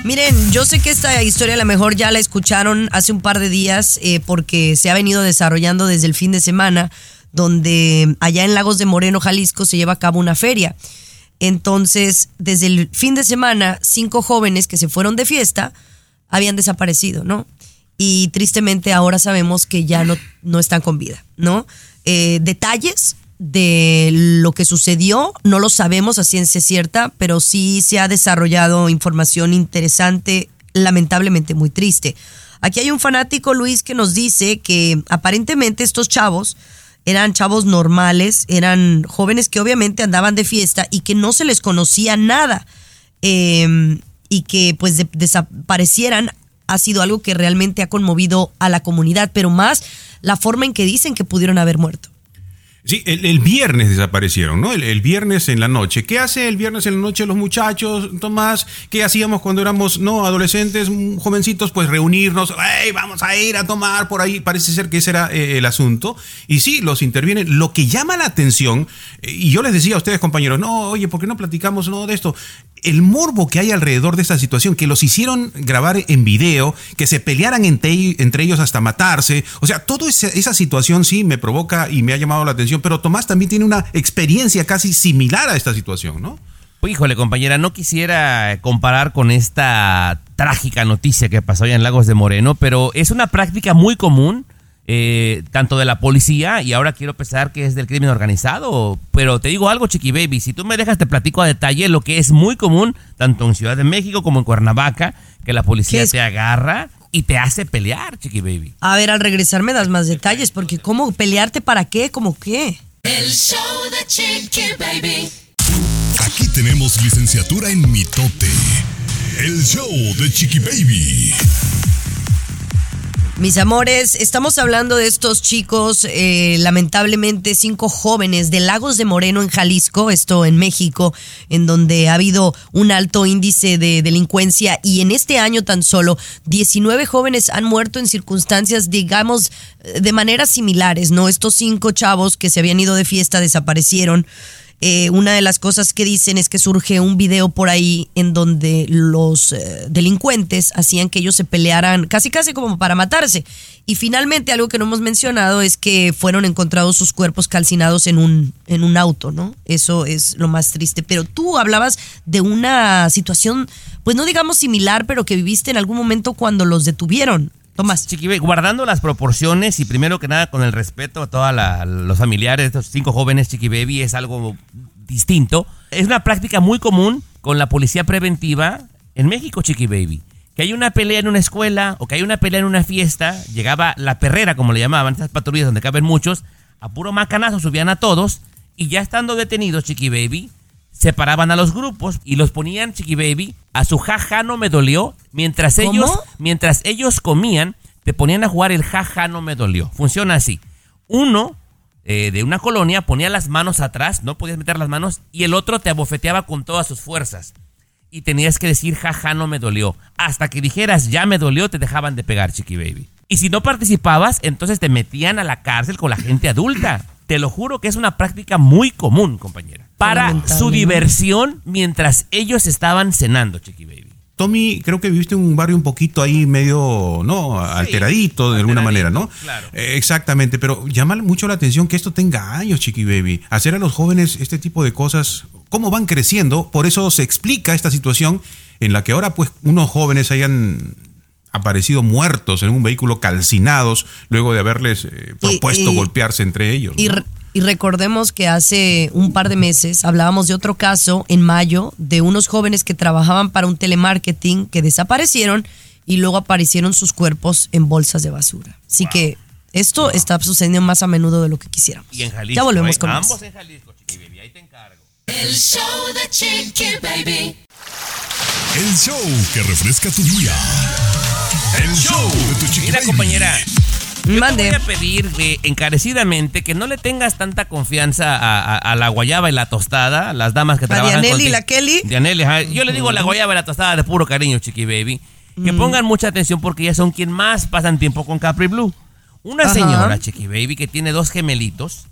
Miren, yo sé que esta historia a lo mejor ya la escucharon hace un par de días eh, porque se ha venido desarrollando desde el fin de semana, donde allá en Lagos de Moreno, Jalisco, se lleva a cabo una feria. Entonces, desde el fin de semana, cinco jóvenes que se fueron de fiesta habían desaparecido, ¿no? Y tristemente ahora sabemos que ya no, no están con vida, ¿no? Eh, detalles de lo que sucedió no lo sabemos a ciencia cierta, pero sí se ha desarrollado información interesante, lamentablemente muy triste. Aquí hay un fanático, Luis, que nos dice que aparentemente estos chavos eran chavos normales, eran jóvenes que obviamente andaban de fiesta y que no se les conocía nada. Eh, y que pues de- desaparecieran ha sido algo que realmente ha conmovido a la comunidad, pero más la forma en que dicen que pudieron haber muerto. Sí, el, el viernes desaparecieron, ¿no? El, el viernes en la noche. ¿Qué hace el viernes en la noche los muchachos, Tomás? ¿Qué hacíamos cuando éramos, no, adolescentes, mm, jovencitos? Pues reunirnos, ¡Ey, vamos a ir a tomar por ahí! Parece ser que ese era eh, el asunto. Y sí, los intervienen. Lo que llama la atención, eh, y yo les decía a ustedes, compañeros, no, oye, ¿por qué no platicamos no, de esto? El morbo que hay alrededor de esta situación, que los hicieron grabar en video, que se pelearan entre, entre ellos hasta matarse. O sea, toda esa, situación sí me provoca y me ha llamado la atención, pero Tomás también tiene una experiencia casi similar a esta situación, ¿no? Híjole, compañera, no quisiera comparar con esta trágica noticia que pasó allá en Lagos de Moreno, pero es una práctica muy común, eh, tanto de la policía y ahora quiero pensar que es del crimen organizado. Pero te digo algo, Chiqui Baby, si tú me dejas te platico a detalle lo que es muy común, tanto en Ciudad de México como en Cuernavaca, que la policía te agarra y te hace pelear, Chiqui Baby. A ver, al regresar me das más detalles, porque ¿cómo pelearte para qué? ¿Cómo qué? El show de Chiqui Baby. Aquí tenemos licenciatura en mitote. El show de Chiqui Baby. Mis amores, estamos hablando de estos chicos, eh, lamentablemente cinco jóvenes de Lagos de Moreno en Jalisco, esto en México, en donde ha habido un alto índice de delincuencia y en este año tan solo 19 jóvenes han muerto en circunstancias, digamos, de maneras similares, ¿no? Estos cinco chavos que se habían ido de fiesta desaparecieron. Eh, una de las cosas que dicen es que surge un video por ahí en donde los eh, delincuentes hacían que ellos se pelearan casi casi como para matarse. Y finalmente algo que no hemos mencionado es que fueron encontrados sus cuerpos calcinados en un, en un auto, ¿no? Eso es lo más triste. Pero tú hablabas de una situación, pues no digamos similar, pero que viviste en algún momento cuando los detuvieron. Tomás. Chiqui guardando las proporciones y primero que nada con el respeto a todos los familiares de estos cinco jóvenes, Chiqui Baby es algo distinto. Es una práctica muy común con la policía preventiva en México, Chiqui Baby. Que hay una pelea en una escuela o que hay una pelea en una fiesta, llegaba la perrera, como le llamaban, esas patrullas donde caben muchos, a puro macanazo subían a todos y ya estando detenidos, Chiqui Baby, separaban a los grupos y los ponían, Chiqui Baby, a su jaja no me dolió, mientras ¿Cómo? ellos, mientras ellos comían, te ponían a jugar el jaja no me dolió. Funciona así. Uno eh, de una colonia ponía las manos atrás, no podías meter las manos, y el otro te abofeteaba con todas sus fuerzas. Y tenías que decir, jaja, no me dolió. Hasta que dijeras, ya me dolió, te dejaban de pegar, Chiqui Baby. Y si no participabas, entonces te metían a la cárcel con la gente adulta. Te lo juro que es una práctica muy común, compañera. Para su diversión mientras ellos estaban cenando, Chiqui Baby. Tommy, creo que viviste en un barrio un poquito ahí medio, ¿no? Alteradito de alguna manera, ¿no? claro. Eh, exactamente, pero llama mucho la atención que esto tenga años, Chiqui Baby. Hacer a los jóvenes este tipo de cosas, cómo van creciendo, por eso se explica esta situación en la que ahora pues unos jóvenes hayan aparecido muertos en un vehículo calcinados luego de haberles eh, propuesto y- golpearse entre ellos. Y, ¿no? y recordemos que hace un par de meses hablábamos de otro caso en mayo de unos jóvenes que trabajaban para un telemarketing que desaparecieron y luego aparecieron sus cuerpos en bolsas de basura. Así que esto está sucediendo más a menudo de lo que quisiéramos. Y en Jalisco. ya volvemos ¿eh? con más. Ambos en Jalisco, Chiqui Baby. Ahí te encargo. El show de Chiqui Baby. El show que refresca tu día. El show de tu Chiqui Mira, Baby. compañera. Yo Mande. te voy a pedir eh, encarecidamente que no le tengas tanta confianza a, a- a la guayaba y la tostada, las damas que ¿La trabajan Dianelli y contigo. la Kelly? Dianelli, ajá. Yo le digo la guayaba y la tostada de puro cariño, chiqui baby. Mm. Que pongan mucha atención porque ellas son quien más pasan tiempo con Capri Blue. Una Ajá. señora, chiqui baby, que tiene dos gemelitos,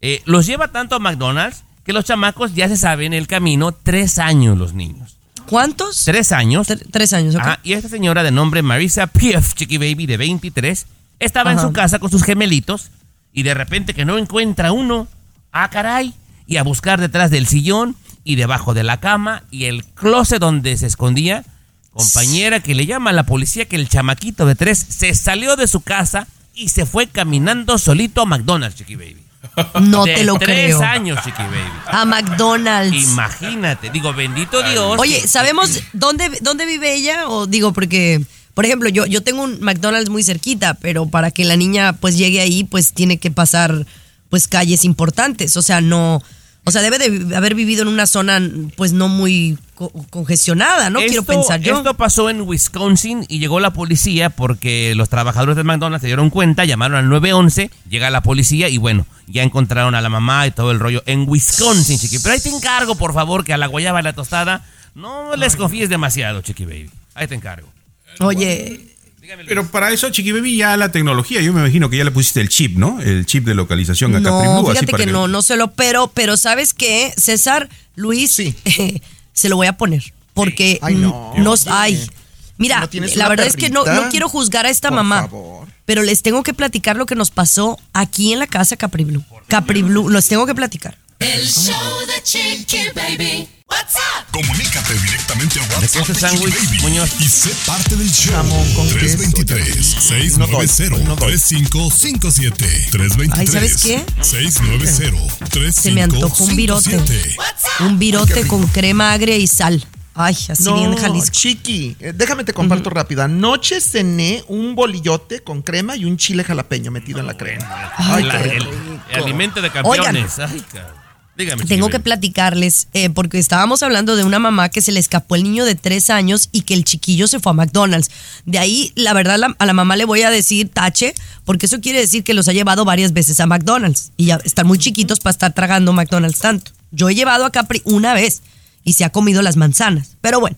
eh, los lleva tanto a McDonald's que los chamacos ya se saben el camino, tres años los niños. ¿Cuántos? Tres años. Tre- tres años, ok. Ajá, y esta señora de nombre Marisa Pief, Chiqui Baby, de 23, estaba en su casa con sus gemelitos y de repente que no encuentra uno, ah caray, y a buscar detrás del sillón y debajo de la cama y el closet donde se escondía, compañera que le llama a la policía que el chamaquito de tres se salió de su casa y se fue caminando solito a McDonald's, Chiqui Baby. No de te lo tres creo. años, Chiqui Baby. A McDonald's. Imagínate, digo, bendito Dios. Oye, ¿sabemos dónde, dónde vive ella? O digo, porque, por ejemplo, yo, yo tengo un McDonald's muy cerquita, pero para que la niña pues llegue ahí, pues tiene que pasar pues calles importantes. O sea, no. O sea, debe de haber vivido en una zona pues no muy co- congestionada, ¿no? Quiero pensar yo. Esto pasó en Wisconsin y llegó la policía porque los trabajadores de McDonald's se dieron cuenta, llamaron al 911, llega la policía y bueno, ya encontraron a la mamá y todo el rollo en Wisconsin, chiqui. Pero ahí te encargo, por favor, que a la guayaba y la tostada no les confíes demasiado, chiqui baby. Ahí te encargo. Oye, Pero para eso, Chiqui Baby, ya la tecnología, yo me imagino que ya le pusiste el chip, ¿no? El chip de localización a Capri no, Blue, así fíjate para que no, no se lo, pero, pero ¿sabes qué? César, Luis, Sí. se lo voy a poner. Porque Ay, mm, no, no, oye. ay. Mira, ¿No la verdad es que no quiero juzgar a esta Por mamá. favor. Pero les tengo que platicar lo que nos pasó aquí en la casa Capri Blue. Capri Blue, los tengo que platicar. El show de Chiqui Baby. What's up? Comunícate directamente a WhatsApp de Chiqui sándwich, Baby Muñoz. y sé parte del show. Jamón con queso, No doy, no doy. 390-3557. Ay, ¿sabes qué? 390-3557. Se me antojó un virote. Un virote con crema agria y sal. Ay, así No, bien Jalisco. chiqui, eh, déjame te comparto rápido. Anoche cené un bolillote con crema y un chile jalapeño metido en la crema. Ay, La- qué el, rico. el alimento de campeones. Ay. Dígame. Tengo que platicarles, eh, porque estábamos hablando de una mamá que se le escapó el niño de tres años y que el chiquillo se fue a McDonald's. De ahí, la verdad, la- a la mamá le voy a decir tache, porque eso quiere decir que los ha llevado varias veces a McDonald's y ya están muy chiquitos para estar tragando McDonald's tanto. Yo he llevado a Capri una vez y se ha comido las manzanas. Pero bueno,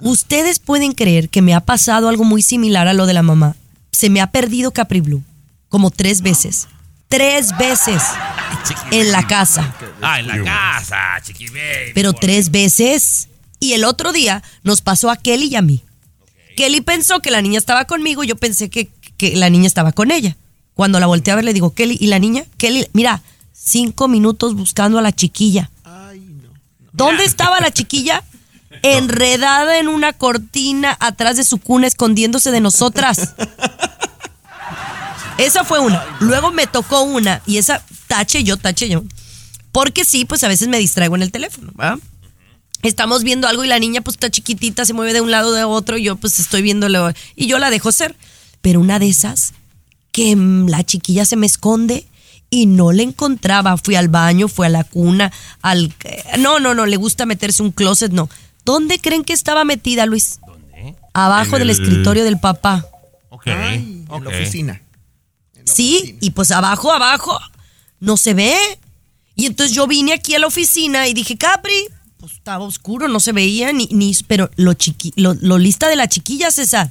ustedes pueden creer que me ha pasado algo muy similar a lo de la mamá. Se me ha perdido Capri Blue como tres veces. Tres veces en la casa Ah, en la casa, Chiqui Baby. pero tres veces. Y el otro día nos pasó a Kelly y a mí. Kelly pensó que la niña estaba conmigo, yo pensé que, que la niña estaba con ella. Cuando la volteé a ver, le digo, Kelly, ¿y la niña? Kelly, mira, cinco minutos buscando a la chiquilla. ¿Dónde estaba la chiquilla? Enredada en una cortina atrás de su cuna, escondiéndose de nosotras. Esa fue una. Luego me tocó una y esa tache yo, tache yo. Porque sí, pues a veces me distraigo en el teléfono, ¿va? Estamos viendo algo y la niña pues está chiquitita, se mueve de un lado de otro y yo pues estoy viéndolo y yo la dejo ser. Pero una de esas que la chiquilla se me esconde y no la encontraba. Fui al baño, fui a la cuna, al... No, no, no, le gusta meterse un closet, no. ¿Dónde creen que estaba metida, Luis? ¿Dónde? Abajo En del el- escritorio del papá. Ok. Ay, ok. en la oficina. Sí, oficina. y pues abajo, abajo, no se ve. Y entonces yo vine aquí a la oficina y dije, Capri, pues estaba oscuro, no se veía ni, ni pero lo chiqui, lo, lo lista de la chiquilla, César.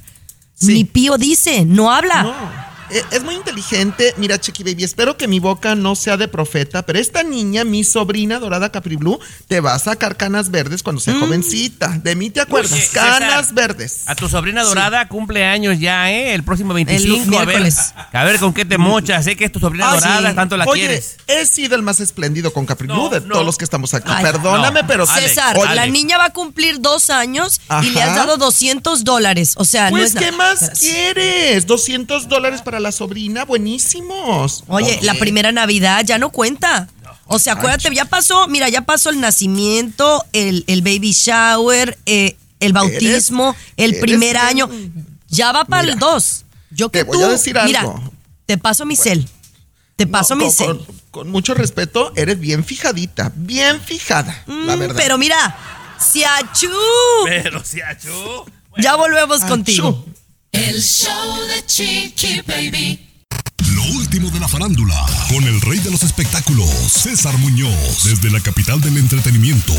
Sí. Ni pío dice, no habla. No, es muy inteligente. Mira, Chiqui Baby, espero que mi boca no sea de profeta, pero esta niña, mi sobrina dorada Capri Blue, te va a sacar canas verdes cuando Mm. sea jovencita. De mí te acuerdas. Oye, canas César, verdes. A tu sobrina dorada cumple años ya, ¿eh? El próximo 25. a ver, a ver con qué te mochas. Sé que es tu sobrina Ah, dorada, sí. tanto la Oye, quieres. he sido el más espléndido con Capri No, Blue de no. todos los que estamos aquí. Ay, Perdóname, no. pero César, Oye. la niña va a cumplir dos años y le has dado 200 dólares. O sea, no Pues, es ¿qué nada. más Espera. quieres? 200 dólares para la sobrina, buenísimos. Oye, la primera Navidad ya no cuenta. O sea, acuérdate, ya pasó, mira, ya pasó el nacimiento, el, el baby shower, eh, el bautismo, el eres primer bien- año. Ya va para el Mira, 2. Yo que te voy tú, a decir mira, algo. te paso mi cel. Te paso No, mi con, cel. con- con mucho respeto, eres bien fijadita, bien fijada, la Mm, verdad. Pero mira, Siachú. Pero si achú. Ya volvemos Achú. contigo. El show de Chiqui Baby. Último de la farándula, con el rey de los espectáculos, César Muñoz, desde la capital del entretenimiento,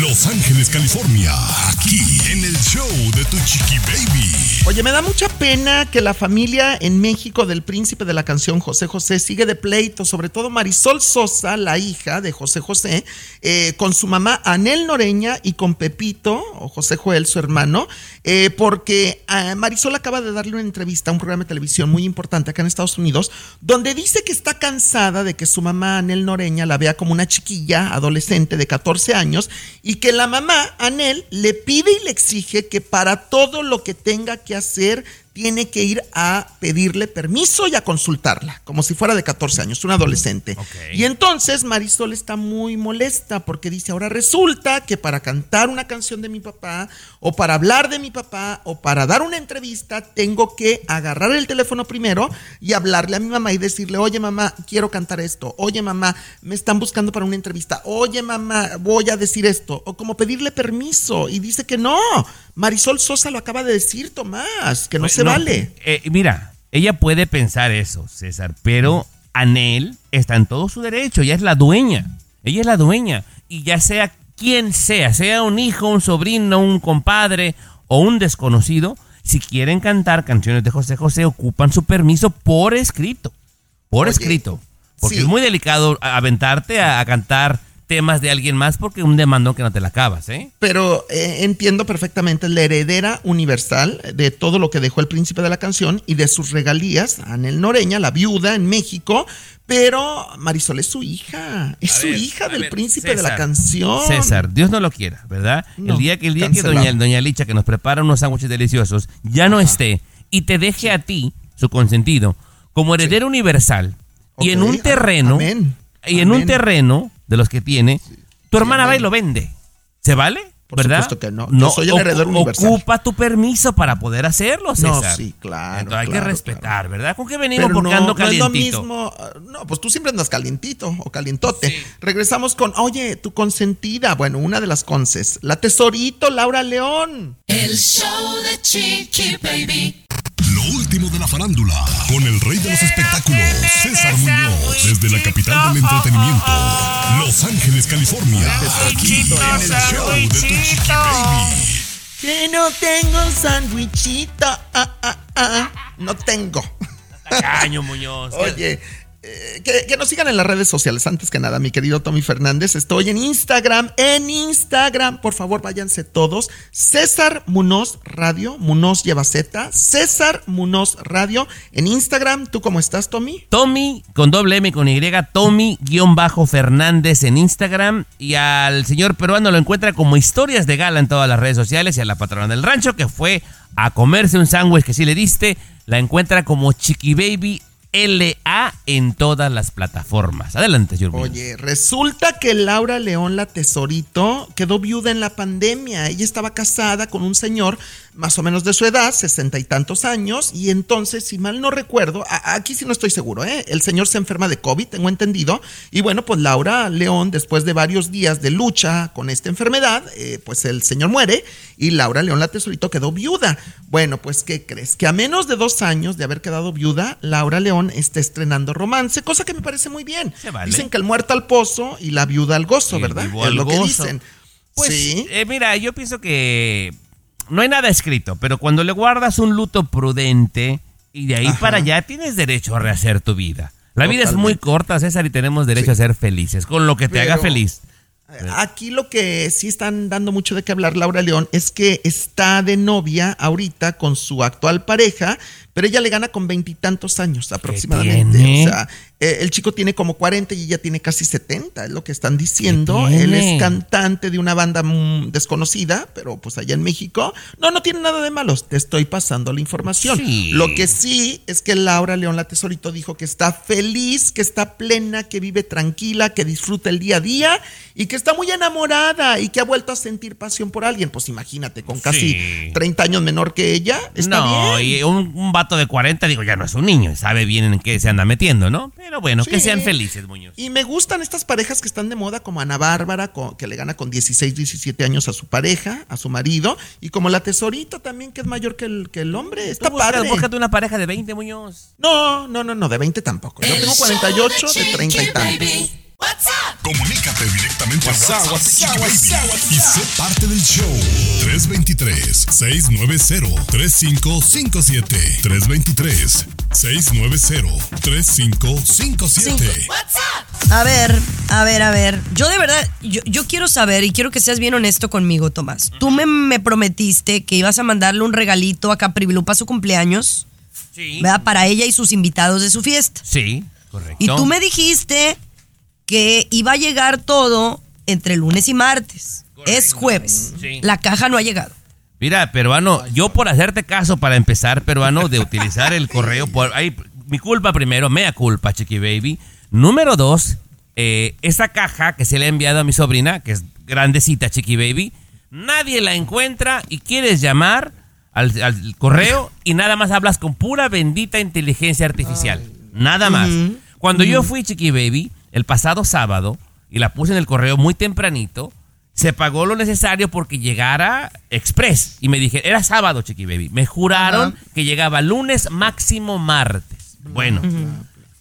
Los Ángeles, California, aquí en el show de Tu Chiqui Baby. Oye, me da mucha pena que la familia en México del príncipe de la canción José José sigue de pleito, sobre todo Marisol Sosa, la hija de José José, eh, con su mamá Anel Noreña y con Pepito, o José Joel, su hermano, eh, porque ah, Marisol acaba de darle una entrevista a un programa de televisión muy importante acá en Estados Unidos, donde dice que está cansada de que su mamá Anel Noreña la vea como una chiquilla adolescente de 14 años y que la mamá Anel le pide y le exige que para todo lo que tenga que hacer tiene que ir a pedirle permiso y a consultarla, como si fuera de 14 años, un adolescente. Y entonces Marisol está muy molesta porque dice, ahora resulta que para cantar una canción de mi papá, o para hablar de mi papá, o para dar una entrevista, tengo que agarrar el teléfono primero y hablarle a mi mamá y decirle, oye mamá, quiero cantar esto, oye mamá, me están buscando para una entrevista, oye mamá, voy a decir esto, o como pedirle permiso, y dice que no. Marisol Sosa lo acaba de decir, Tomás, que no se vale. eh, mira, ella puede pensar eso, César, pero Anel está en todo su derecho. Ella es la dueña. Ella es la dueña. Y ya sea quien sea, sea un hijo, un sobrino, un compadre o un desconocido, si quieren cantar canciones de José José, ocupan su permiso por escrito. Por Oye, escrito. Porque sí. es muy delicado aventarte a, a cantar temas de alguien más porque un demandón que no te la acabas, ¿eh? Pero eh, entiendo perfectamente la heredera universal de todo lo que dejó el príncipe de la canción y de sus regalías, Anel Noreña, la viuda en México. Pero Marisol es su hija, es A su ver, hija del ver, príncipe de la canción. César, Dios no lo quiera, ¿verdad? No, el día que, el día que doña, doña Licha, que nos prepara unos sándwiches deliciosos, ya no esté y te deje a ti, su consentido, como heredero universal y en un terreno, amén, y en un terreno de los que tiene, tu hermana va y lo vende. ¿Se vale? Por ¿Verdad? supuesto que no. Yo soy el ocu- heredero universal. Ocupa tu permiso para poder hacerlo, No, César. sí, claro, Entonces hay que claro, respetar, ¿verdad? ¿Con qué venimos? Pero Porque no, ando no es lo calientito. mismo. ah, No, pues tú siempre andas calientito o calientote. Regresamos con, oye, tu consentida. Bueno, una de las conces. La tesorito, Laura León. El show de Chiqui Baby. Lo último de la farándula, con el rey de los espectáculos, César Muñoz, desde la capital del entretenimiento, Los Ángeles, California, aquí en el show de tu chiqui baby. Que no tengo sandwichito. Ah, ah, ah. No tengo. Tacaño, Muñoz. Oye, eh, que, nos sigan en las redes sociales. Antes que nada, mi querido Tommy Fernández, estoy en Instagram. En Instagram, por favor, váyanse todos. César Munoz Radio. Munoz lleva Z. César Munoz Radio. En Instagram, ¿tú cómo estás, Tommy? Tommy con doble M con Y, Tommy-Fernández en Instagram. Y al señor peruano lo encuentra como historias de gala en todas las redes sociales. Y a la patrona del rancho que fue a comerse un sándwich que sí le diste, la encuentra como Chiqui Baby LA en todas las plataformas. Adelante. Muñoz. Oye, resulta que Laura León, la tesorito, quedó viuda en la pandemia. Ella estaba casada con un señor más o menos de su edad, sesenta y tantos años, y entonces, si mal no recuerdo, a- aquí sí no estoy seguro, ¿eh? El señor se enferma de COVID, tengo entendido, y bueno, pues Laura León, después de varios días de lucha con esta enfermedad, eh, pues el señor muere y Laura León, la tesorito, quedó viuda. Bueno, pues, ¿qué crees? Que a menos de dos años de haber quedado viuda, Laura León está estrenando romance, cosa que me parece muy bien. Se vale. Dicen que el muerto al pozo y la viuda al gozo, el ¿verdad? es al lo que dicen. Pues, sí. eh, mira, yo pienso que no hay nada escrito, pero cuando le guardas un luto prudente y de ahí Ajá. para allá tienes derecho a rehacer tu vida. La vida es muy corta, César, y tenemos derecho Sí. a ser felices, con lo que te haga feliz. Aquí lo que sí están dando mucho de qué hablar Laura León es que está de novia ahorita con su actual pareja, pero ella le gana con veintitantos años aproximadamente. tiene? O sea, eh, el chico tiene como 40 y ella tiene casi 70, es lo que están diciendo. ¿Qué Él es cantante de una banda mm, desconocida, pero pues allá en México. No, no tiene nada de malos, te estoy pasando la información. Sí. Lo que sí es que Laura León, la tesorito, dijo que está feliz, que está plena, que vive tranquila, que disfruta el día a día y que está muy enamorada y que ha vuelto a sentir pasión por alguien. Pues imagínate, con casi Sí. 30 años menor que ella, está no, bien. y un, un vato de 40, digo, ya no es un niño, sabe bien en qué se anda metiendo, ¿no? Pero bueno, que sean felices, Muñoz. Y me gustan estas parejas que están de moda, como Ana Bárbara, que le gana con 16, 17 años a su pareja, a su marido, y como la tesorita también, que es mayor que el, que el hombre. Está Tú padre. búscate una pareja de 20, Muñoz. No, no, no, no, de 20 tampoco. Yo tengo show 48 de Chiqui 30 y tantos. Baby. What's up? Comunícate directamente a WhatsApp, y sé parte del show. 323-690-3557. 323-690-3557. What's up? A ver, a ver, a ver. Yo de verdad, yo, yo quiero saber y quiero que seas bien honesto conmigo, Tomás. Tú me, me prometiste que ibas a mandarle un regalito a Capri Blue para su cumpleaños, Sí. ¿verdad? Para ella y sus invitados de su fiesta. Sí, correcto. Y tú me dijiste que iba a llegar todo entre lunes y martes. Es jueves. Sí. La caja no ha llegado. Mira, peruano, yo por hacerte caso para empezar, peruano, de utilizar el correo, por ay, mi culpa primero, mea culpa, Chiqui Baby. Número dos, eh, esa caja que se le ha enviado a mi sobrina, que es grandecita, Chiqui Baby, nadie la encuentra y quieres llamar al, al correo y nada más hablas con pura bendita inteligencia artificial. Nada más. Cuando yo fui, Chiqui Baby, el pasado sábado, y la puse en el correo muy tempranito, se pagó lo necesario porque llegara express. Y me dije, era sábado, Chiqui Baby. Me juraron que llegaba lunes, máximo martes. Bueno.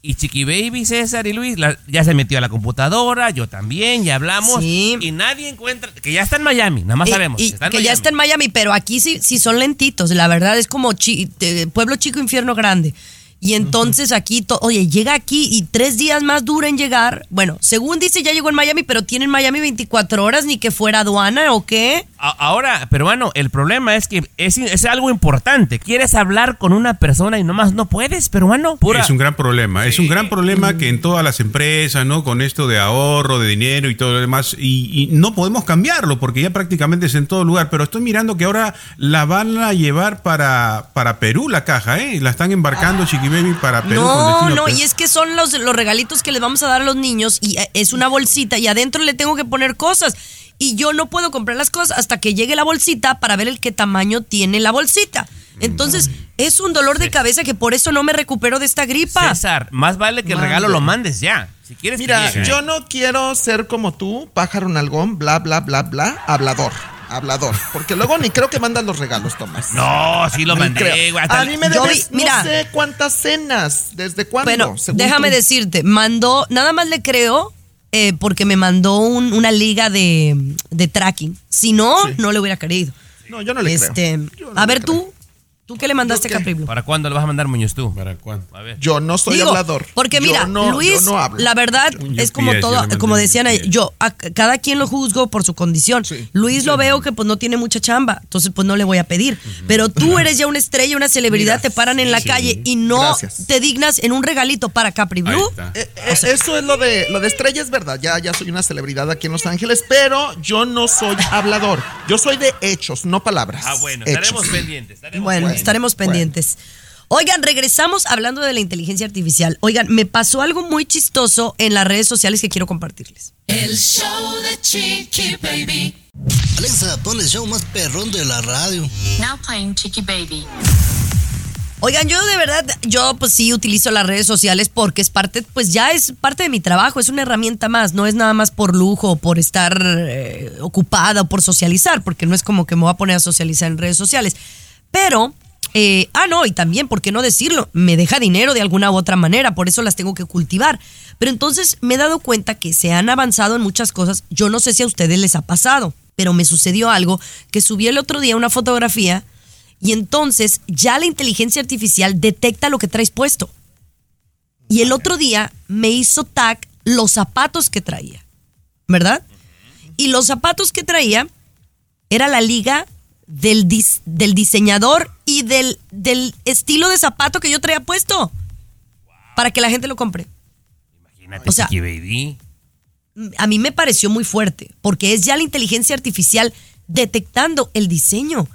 Y Chiqui Baby, César y Luis, la- ya se metió a la computadora, yo también, ya hablamos. Sí. Y nadie encuentra, que ya está en Miami, nada más Y- sabemos. y está en que ya está en Miami, pero aquí sí, sí son lentitos. La verdad es como chi- eh, pueblo chico, infierno grande. Y entonces aquí, to- oye, llega aquí y tres días más dura en llegar. Bueno, según dice, ya llegó en Miami, pero tiene en Miami 24 horas, ni que fuera aduana o qué. A- Ahora, peruano, el problema es que es, es algo importante. Quieres hablar con una persona y nomás no puedes, peruano. Pura- Es un gran problema, es un gran problema que en todas las empresas, ¿no? Con esto de ahorro, de dinero y todo lo demás, y, y no podemos cambiarlo porque ya prácticamente es en todo lugar, pero estoy mirando que ahora la van a llevar para, para Perú la caja, ¿eh? La están embarcando Chiqui Baby para Perú. No, no, Perú. y es que son los, los regalitos que les vamos a dar a los niños y eh, es una bolsita y adentro le tengo que poner cosas. Y yo no puedo comprar las cosas hasta que llegue la bolsita para ver el qué tamaño tiene la bolsita. Entonces, es un dolor de cabeza que por eso no me recupero de esta gripa. César, más vale que el regalo lo mandes ya. Si quieres Mira, yo no quiero ser como tú, pájaro nalgón, bla, bla, bla, bla, hablador. Hablador. Porque luego ni creo que mandan los regalos, Tomás. No, sí lo mandé, güey. A mí me debes, vi- mira. no sé cuántas cenas, desde cuándo. Bueno, déjame tú. decirte, mandó, nada más le creo eh, porque me mandó un- una liga de, de tracking. Si no, Sí. no le hubiera querido. No, yo no le este, creo. Yo no a le ver creo. tú, ¿tú qué le mandaste a. Capriblo? ¿Para cuándo lo vas a mandar, Muñoz, tú? ¿Para cuándo? A ver. Yo no soy Digo, hablador. Porque Yo mira, no- Luis, yo no hablo. la verdad es como UPS, todo, le como decían ahí, yo, a cada quien lo juzgo por su condición. Sí. Luis lo veo que pues no tiene mucha chamba, entonces pues no le voy a pedir. Pero tú eres ya una estrella, una celebridad, Mira, te paran en la sí. calle y no Gracias. te dignas en un regalito para Capri Blue. Eh, eh, eso es lo de lo de estrella es verdad. Ya, ya soy una celebridad aquí en Los Ángeles, pero yo no soy hablador. Yo soy de hechos, no palabras. Ah, bueno, Hechos. estaremos pendientes. estaremos Bueno, pendientes. estaremos bueno. pendientes. Oigan, regresamos hablando de la inteligencia artificial. Oigan, me pasó algo muy chistoso en las redes sociales que quiero compartirles. El show de Chiqui Baby. Alexa, pon el show más perrón de la radio. Now playing Chicky Baby. Oigan, yo de verdad, yo pues sí utilizo las redes sociales porque es parte, pues ya es parte de mi trabajo, es una herramienta más, no es nada más por lujo o por estar eh, ocupada o por socializar, porque no es como que me voy a poner a socializar en redes sociales. Pero, eh, ah, no, y también, ¿por qué no decirlo? Me deja dinero de alguna u otra manera, por eso las tengo que cultivar. Pero entonces me he dado cuenta que se han avanzado en muchas cosas, yo no sé si a ustedes les ha pasado, pero me sucedió algo que subí el otro día una fotografía y entonces ya la inteligencia artificial detecta lo que traes puesto. Y el otro día me hizo tag los zapatos que traía, ¿verdad? Y los zapatos que traía era la liga del, dis- del diseñador y del, del estilo de zapato que yo traía puesto. Para que la gente lo compre. Imagínate, O sea- Chiqui Baby. A mí me pareció muy fuerte, porque es ya la inteligencia artificial detectando el diseño.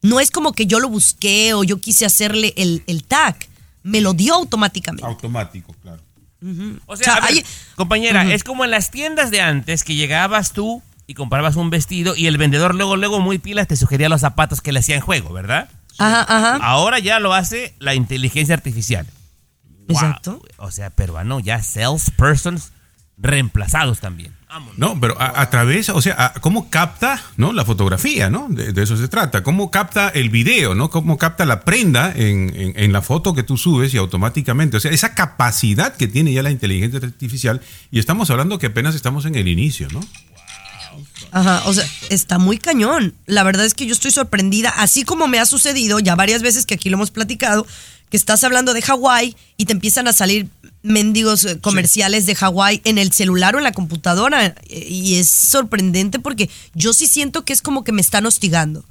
No es como que yo lo busqué o yo quise hacerle el, el tag. Me lo dio automáticamente. Automático, claro. O O sea, sea, a ver, hay- compañera, es como en las tiendas de antes que llegabas tú y comprabas un vestido y el vendedor luego, luego muy pilas te sugería los zapatos que le hacían juego, ¿verdad? Ajá, ajá. Ahora ya lo hace la inteligencia artificial. Wow. Exacto. O sea, peruano, ya salespersons reemplazados también. Vámonos. No, pero a, a través, o sea, a- cómo capta, ¿no? La fotografía, ¿no? De, de eso se trata. Cómo capta el video, ¿no? Cómo capta la prenda en, en- en la foto que tú subes y automáticamente. O sea, esa capacidad que tiene ya la inteligencia artificial. Y estamos hablando que apenas estamos en el inicio, ¿no? Ajá, o sea, está muy cañón. La verdad es que yo estoy sorprendida, así como me ha sucedido ya varias veces que aquí lo hemos platicado, que estás hablando de Hawái y te empiezan a salir mendigos eh, comerciales de Hawái en el celular o en la computadora. Eh, Y es sorprendente porque yo sí siento que es como que me están hostigando.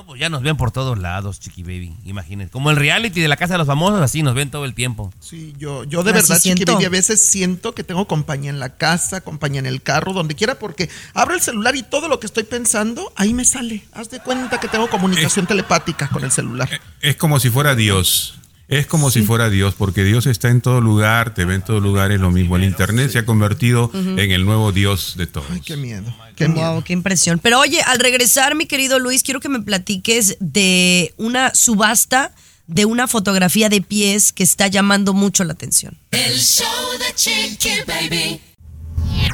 No, pues ya nos ven por todos lados, Chiqui Baby. Imagínense. Como el reality de la casa de los famosos, así nos ven todo el tiempo. Sí, yo, yo de Así verdad, Chiqui siento. Baby, a veces siento que tengo compañía en la casa, compañía en el carro, donde quiera, porque abro el celular y todo lo que estoy pensando, ahí me sale. Haz de cuenta que tengo comunicación telepática con el celular. Es como si fuera Dios. Es como si fuera Dios, porque Dios está en todo lugar, te ve en todo lugar, es lo mismo. El Internet se ha convertido en el nuevo Dios de todos. Ay, qué miedo, qué miedo. Wow, qué impresión. Pero oye, al regresar, mi querido Luis, quiero que me platiques de una subasta de una fotografía de pies que está llamando mucho la atención. El show de Chiqui Baby.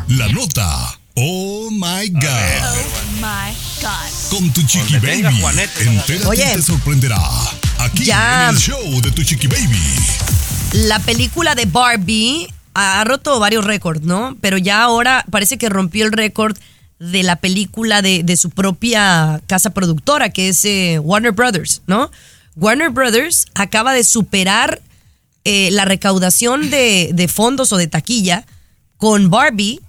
La nota. Oh my God. My God. Con tu chiqui baby. Juanete, Entérate Oye. te sorprenderá. Aquí Ya. en el show de tu chiqui baby. La película de Barbie ha roto varios récords, ¿no? Pero ya ahora parece que rompió el récord de la película de, de su propia casa productora, que es eh, Warner Brothers, ¿no? Warner Brothers acaba de superar eh, la recaudación de, de fondos o de taquilla con Barbie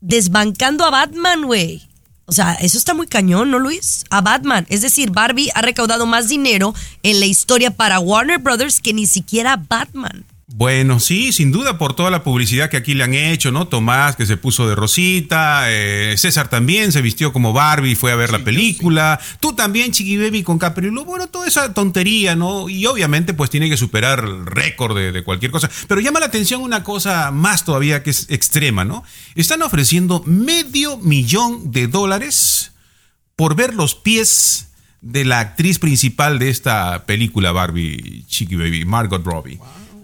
desbancando a Batman, güey. O sea, eso está muy cañón, ¿no, Luis? A Batman. Es decir, Barbie ha recaudado más dinero en la historia para Warner Brothers que ni siquiera Batman. Bueno, sí, sin duda por toda la publicidad que aquí le han hecho, ¿no? Tomás que se puso de rosita, eh, César también se vistió como Barbie y fue a ver la película, tú también, Chiqui Baby con Capri Blue, bueno, toda esa tontería, ¿no? Y obviamente pues tiene que superar el récord de, de cualquier cosa. Pero llama la atención una cosa más todavía que es extrema, ¿no? Están ofreciendo medio millón de dólares por ver los pies de la actriz principal de esta película Barbie, Chiqui Baby, Margot Robbie.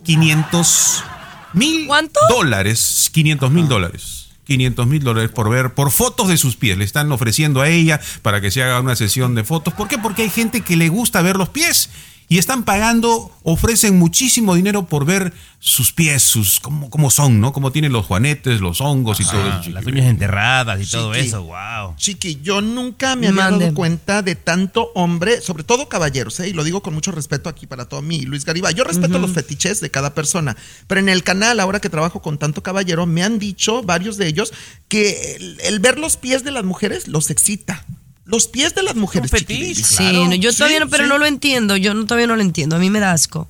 500 mil dólares. 500 mil dólares. 500 mil dólares por ver, por fotos de sus pies. Le están ofreciendo a ella para que se haga una sesión de fotos. ¿Por qué? Porque hay gente que le gusta ver los pies y están pagando, ofrecen muchísimo dinero por ver sus pies, sus cómo, cómo son, ¿no? Cómo tienen los juanetes, los hongos y todo eso. Las uñas enterradas y todo Chiqui. eso, wow. Chiqui, yo nunca me había dado cuenta de tanto hombre, sobre todo caballeros, ¿eh? y lo digo con mucho respeto aquí para todo mi Luis Garibay. Yo respeto los fetiches de cada persona, pero en el canal, ahora que trabajo con tanto caballero, me han dicho varios de ellos que el, el ver los pies de las mujeres los excita. Los pies de las mujeres. Fetiche. Sí, no, yo todavía Sí, no, pero sí. no lo entiendo. Yo no, todavía no lo entiendo. A mí me da asco.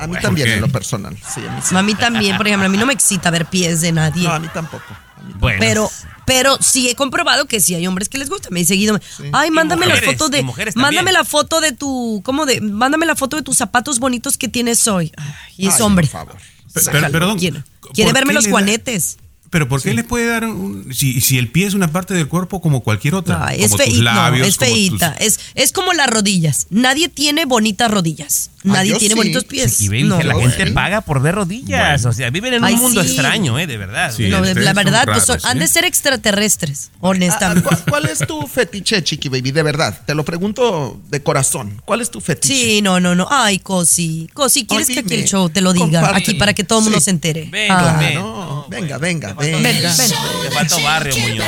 A mí también, en lo personal. Sí, a mí sí. A mí también, por ejemplo, a mí no me excita ver pies de nadie. No, a mí tampoco. A mí Bueno, Pero, pero sí he comprobado que sí hay hombres que les gusta. Me he seguido. Ay, mándame la foto de. Mándame la foto de tu. ¿Cómo de? Mándame la foto de tus zapatos bonitos que tienes hoy. Ay, y es Ay, hombre. por favor. Sácalo, per- perdón, Quiere, ¿por quiere verme los juanetes. Pero ¿por qué le puede dar un, si, si el pie es una parte del cuerpo como cualquier otra? Es como tus. No, es como tus- feíta. Es, es como las rodillas. Nadie tiene bonitas rodillas. Nadie tiene sí. bonitos pies. Y ven No. la gente bueno. paga por ver rodillas. O sea, viven en un mundo sí. extraño, ¿eh? De verdad. Sí. La son verdad, pues raros, son- han ¿eh? de ser extraterrestres, honestamente. ¿cuál, cuál es tu fetiche, Chiqui Baby? De verdad, te lo pregunto de corazón. ¿Cuál es tu fetiche? Sí, no, no, no. Ay, Cosi. Cosi, ¿quieres Ay, que aquí el show te lo diga? Aquí para que todo el mundo Sí. se entere. Ven, Ah. ven. Venga, venga, Ven, venga. ven. Te falta barrio, Muñoz.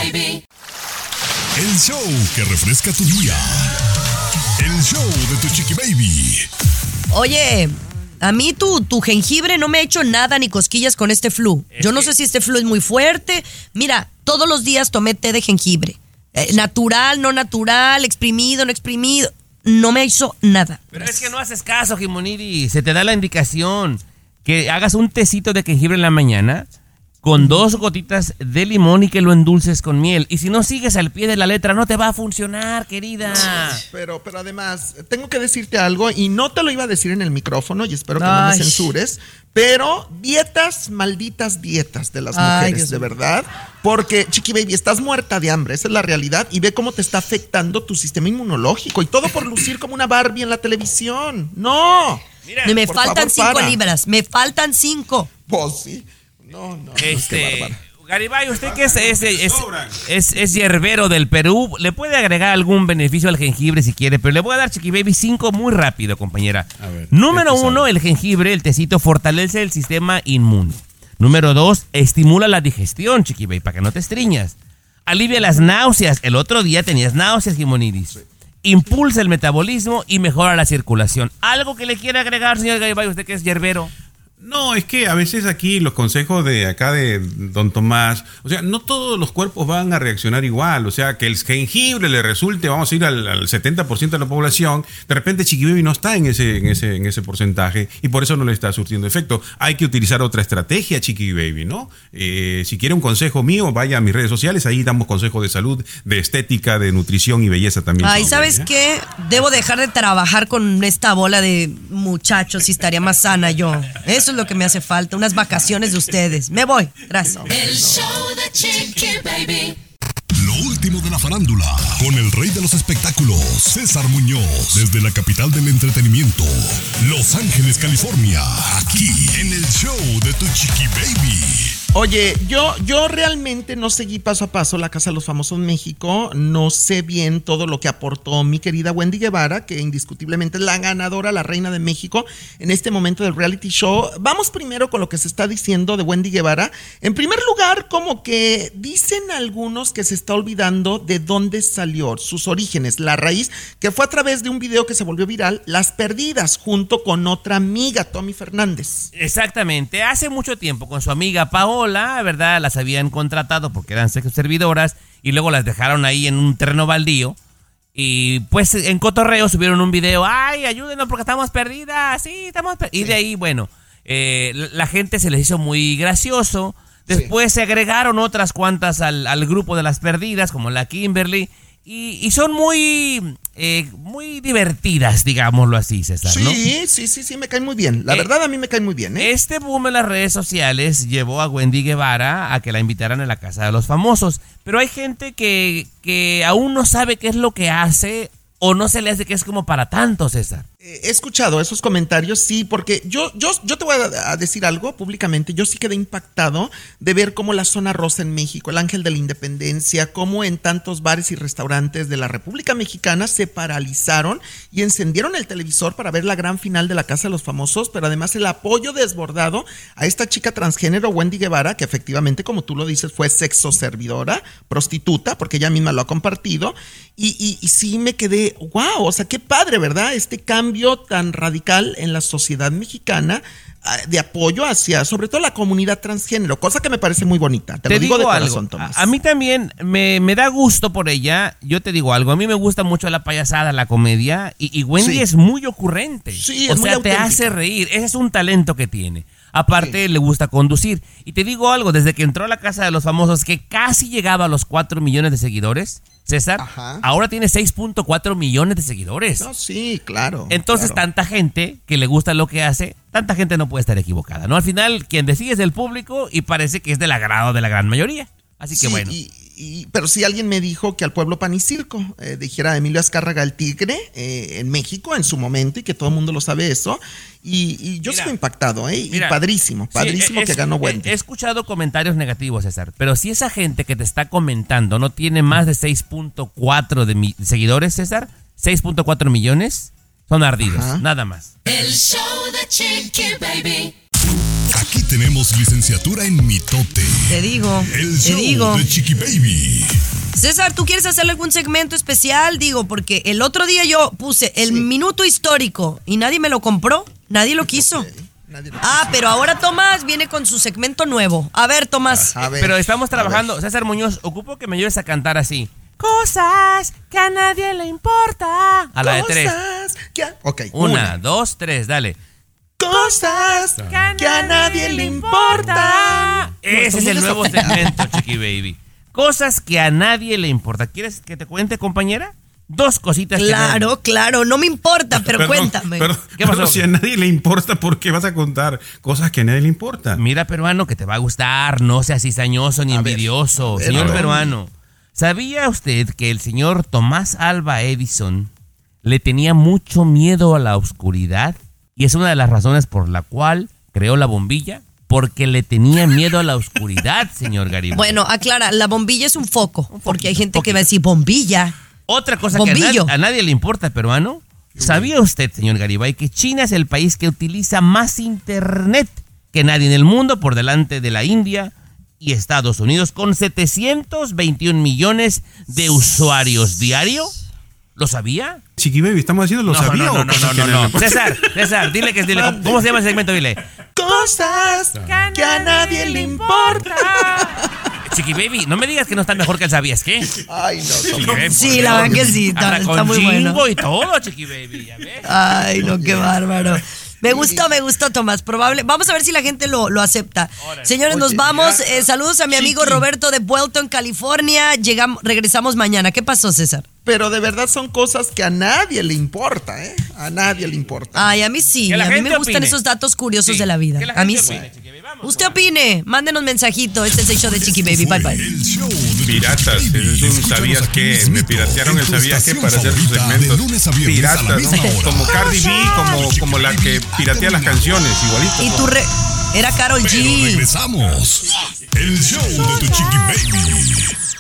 El show que refresca tu día. El show de tu chiqui baby. Oye, a mí tu, tu jengibre no me ha hecho nada ni cosquillas con este flu. Yo no sé si este flu es muy fuerte. Mira, todos los días tomé té de jengibre. Eh, natural, no natural, exprimido, no exprimido. No me hizo nada. Pero es que no haces caso, Jimoniri. Se te da la indicación que hagas un tecito de jengibre en la mañana con dos gotitas de limón y que lo endulces con miel. Y si no sigues al pie de la letra, no te va a funcionar, querida. Pero, pero además, tengo que decirte algo y no te lo iba a decir en el micrófono y espero que no me censures, pero dietas, malditas dietas de las Ay, mujeres, Dios de verdad. Porque, Chiqui Baby, estás muerta de hambre, esa es la realidad y ve cómo te está afectando tu sistema inmunológico y todo por lucir como una Barbie en la televisión. No. Y me por faltan favor, cinco para. libras. Me faltan cinco. Pues sí. No, no. Este. Garibay, usted que es, es, es, es, es hierbero del Perú, le puede agregar algún beneficio al jengibre si quiere, pero le voy a dar Chiqui Baby 5 muy rápido, compañera. A ver, Número ¿qué te uno, el jengibre, el tecito, fortalece el sistema inmune. Número dos, estimula la digestión, Chiqui Baby, para que no te estriñas. Alivia las náuseas. El otro día tenías náuseas, Gimoniris. Impulsa el metabolismo y mejora la circulación. ¿Algo que le quiera agregar, señor Garibay, usted que es hierbero? No, es que a veces aquí los consejos de acá de Don Tomás, o sea, no todos los cuerpos van a reaccionar igual, o sea, que el jengibre le resulte, vamos a ir al, al 70% de la población, de repente Chiqui Baby no está en ese, en, ese, en ese porcentaje y por eso no le está surtiendo efecto. Hay que utilizar otra estrategia, Chiqui Baby, ¿no? Eh, si quiere un consejo mío, vaya a mis redes sociales, ahí damos consejos de salud, de estética, de nutrición y belleza también. Ay, ¿sabes ¿eh? qué? Debo dejar de trabajar con esta bola de muchachos y estaría más sana yo. Eso es lo que me hace falta, unas vacaciones de ustedes. Me voy, gracias. El show de Chiqui Baby. Lo último de la farándula, con el rey de los espectáculos, César Muñoz, desde la capital del entretenimiento, Los Ángeles, California, aquí en el show de tu chiqui baby. Oye, yo, yo realmente no seguí paso a paso la Casa de los Famosos México. No sé bien todo lo que aportó mi querida Wendy Guevara, que indiscutiblemente es la ganadora, la reina de México en este momento del reality show. Vamos primero con lo que se está diciendo de Wendy Guevara. En primer lugar, como que dicen algunos que se está olvidando de dónde salió, sus orígenes, la raíz, que fue a través de un video que se volvió viral, Las Perdidas, junto con otra amiga, Tommy Fernández. Exactamente, hace mucho tiempo con su amiga Paola, ¿verdad? Las habían contratado porque eran servidoras y luego las dejaron ahí en un terreno baldío. Y pues en Cotorreo subieron un video, ay, ayúdenos porque estamos perdidas, sí, estamos perdidas. Y de ahí, bueno, eh, la la gente se les hizo muy gracioso. Después se agregaron otras cuantas al, al grupo de las perdidas, como la Kimberly. Y, y son muy, eh, muy divertidas, digámoslo así, César, ¿no? Sí, sí, sí, sí, me caen muy bien. La Eh, verdad a mí me caen muy bien, ¿eh? Este boom en las redes sociales llevó a Wendy Guevara a que la invitaran a la casa de los famosos. Pero hay gente que, que aún no sabe qué es lo que hace o no se le hace que es como para tanto, César. Eh, He escuchado esos comentarios, sí, porque yo, yo, yo te voy a, decir algo públicamente. Yo sí quedé impactado de ver cómo la zona rosa en México, el ángel de la independencia, cómo en tantos bares y restaurantes de la República Mexicana se paralizaron y encendieron el televisor para ver la gran final de la Casa de los Famosos, pero además el apoyo desbordado a esta chica transgénero, Wendy Guevara, que efectivamente, como tú lo dices, fue sexo servidora, prostituta, porque ella misma lo ha compartido. Y, y- y sí me quedé, wow, o sea, qué padre, ¿verdad? Este cambio tan radical en la sociedad mexicana ah, de apoyo hacia, sobre todo la comunidad transgénero, cosa que me parece muy bonita. Te, lo digo, de corazón, algo. Tomás. A, a mí también me, me da gusto por ella. Yo te digo algo. A mí me gusta mucho la payasada, la comedia. Y, y Wendy Sí. es muy ocurrente. Sí, o es muy sea, te hace reír. Ese es un talento que tiene. Aparte, le gusta conducir. Y te digo algo, desde que entró a la Casa de los Famosos, que casi llegaba a los 4 millones de seguidores, César, Ajá. ahora tiene 6.4 millones de seguidores. No, sí, claro. Entonces, claro. tanta gente que le gusta lo que hace, tanta gente no puede estar equivocada, ¿no? Al final, quien decide es el público y parece que es del agrado de la gran mayoría. Así que Sí, bueno. y- y- pero sí alguien me dijo que al pueblo pan y circo, eh, dijera Emilio Azcárraga el tigre eh, en México en su momento y que todo el mundo lo sabe eso. Y, y yo sigo impactado, ¿eh? Mira, y padrísimo, padrísimo he- que ganó Wendy. He escuchado comentarios negativos, César, pero si esa gente que te está comentando no tiene más de 6.4 de mi- seguidores, César, 6.4 millones, son ardidos, Ajá. nada más. El show de Chiqui Baby. Aquí tenemos licenciatura en mitote. Te digo, El te show digo. de Chiqui Baby. César, ¿tú quieres hacerle algún segmento especial? Digo, porque el otro día yo puse el minuto histórico y nadie me lo compró, nadie lo quiso. Nadie lo Ah, pero ahora Tomás viene con su segmento nuevo. A ver, Tomás. A ver, Pero estamos trabajando, César Muñoz, ocupo que me ayudes a cantar así. Cosas que a nadie le importa. A la de tres. Cosas que a- ok, Una, dos, tres, dale. Cosas que a nadie le importa. Ese es el nuevo segmento, Chiqui Baby. Cosas que a nadie le importa. ¿Quieres que te cuente, compañera? Dos cositas. que Claro, claro, no me importa, pero Perdón, cuéntame. Perdón, ¿Qué pasó? pero si a nadie le importa, ¿por qué vas a contar cosas que a nadie le importan? Mira, peruano, que te va a gustar. No seas cizañoso ni A envidioso. ver, señor peruano, ¿sabía usted que el señor Tomás Alba Edison le tenía mucho miedo a la oscuridad? Y es una de las razones por la cual creó la bombilla. Porque le tenía miedo a la oscuridad, señor Garibaldi. Bueno, aclara, la bombilla es un foco, porque hay gente que va a decir bombilla. Otra cosa que a nadie, a nadie le importa, peruano. ¿Sabía usted, señor Garibay, que China es el país que utiliza más internet que nadie en el mundo por delante de la India y Estados Unidos con 721 millones de usuarios diario? ¿Lo sabía? Chiqui Baby, ¿estamos haciendo lo No, sabía no, o no, no, cosas no, no, no. importan? César, César, dile que dile, ¿cómo se llama el segmento? Dile. Cosas que a nadie le importa. Chiqui Baby, no me digas que no está mejor que el sabías qué. Ay, no, Chiqui. Baby, Sí, la verdad que sí, está- Hasta está con muy bueno. y todo, Chiqui Baby, ya ves. Ay, no, qué bárbaro. Me gustó, me gustó, Tomás. Probable. Vamos a ver si la gente lo, lo acepta. Señores, nos vamos. Eh, saludos a mi amigo Chiqui. Roberto de Buelton, California. Llegamos, regresamos mañana. ¿Qué pasó, César? Pero de verdad son cosas que a nadie le importa, ¿eh? A nadie le importa. Ay, a mí sí. Que la A mí gente me gustan opine. esos datos curiosos Sí, de la vida. la a mí sí. opine. Vamos. Usted opine. Mándenos mensajito. Este es el show de Chiqui Baby. Bye, bye. El show de Piratas, es un sabías que me piratearon el sabías que para hacer sus segmentos. Piratas, hora. como Cardi B, como, como la que piratea las canciones, igualito. Y tu, re- Era Carol Pero G. regresamos. El show de tu chiqui baby.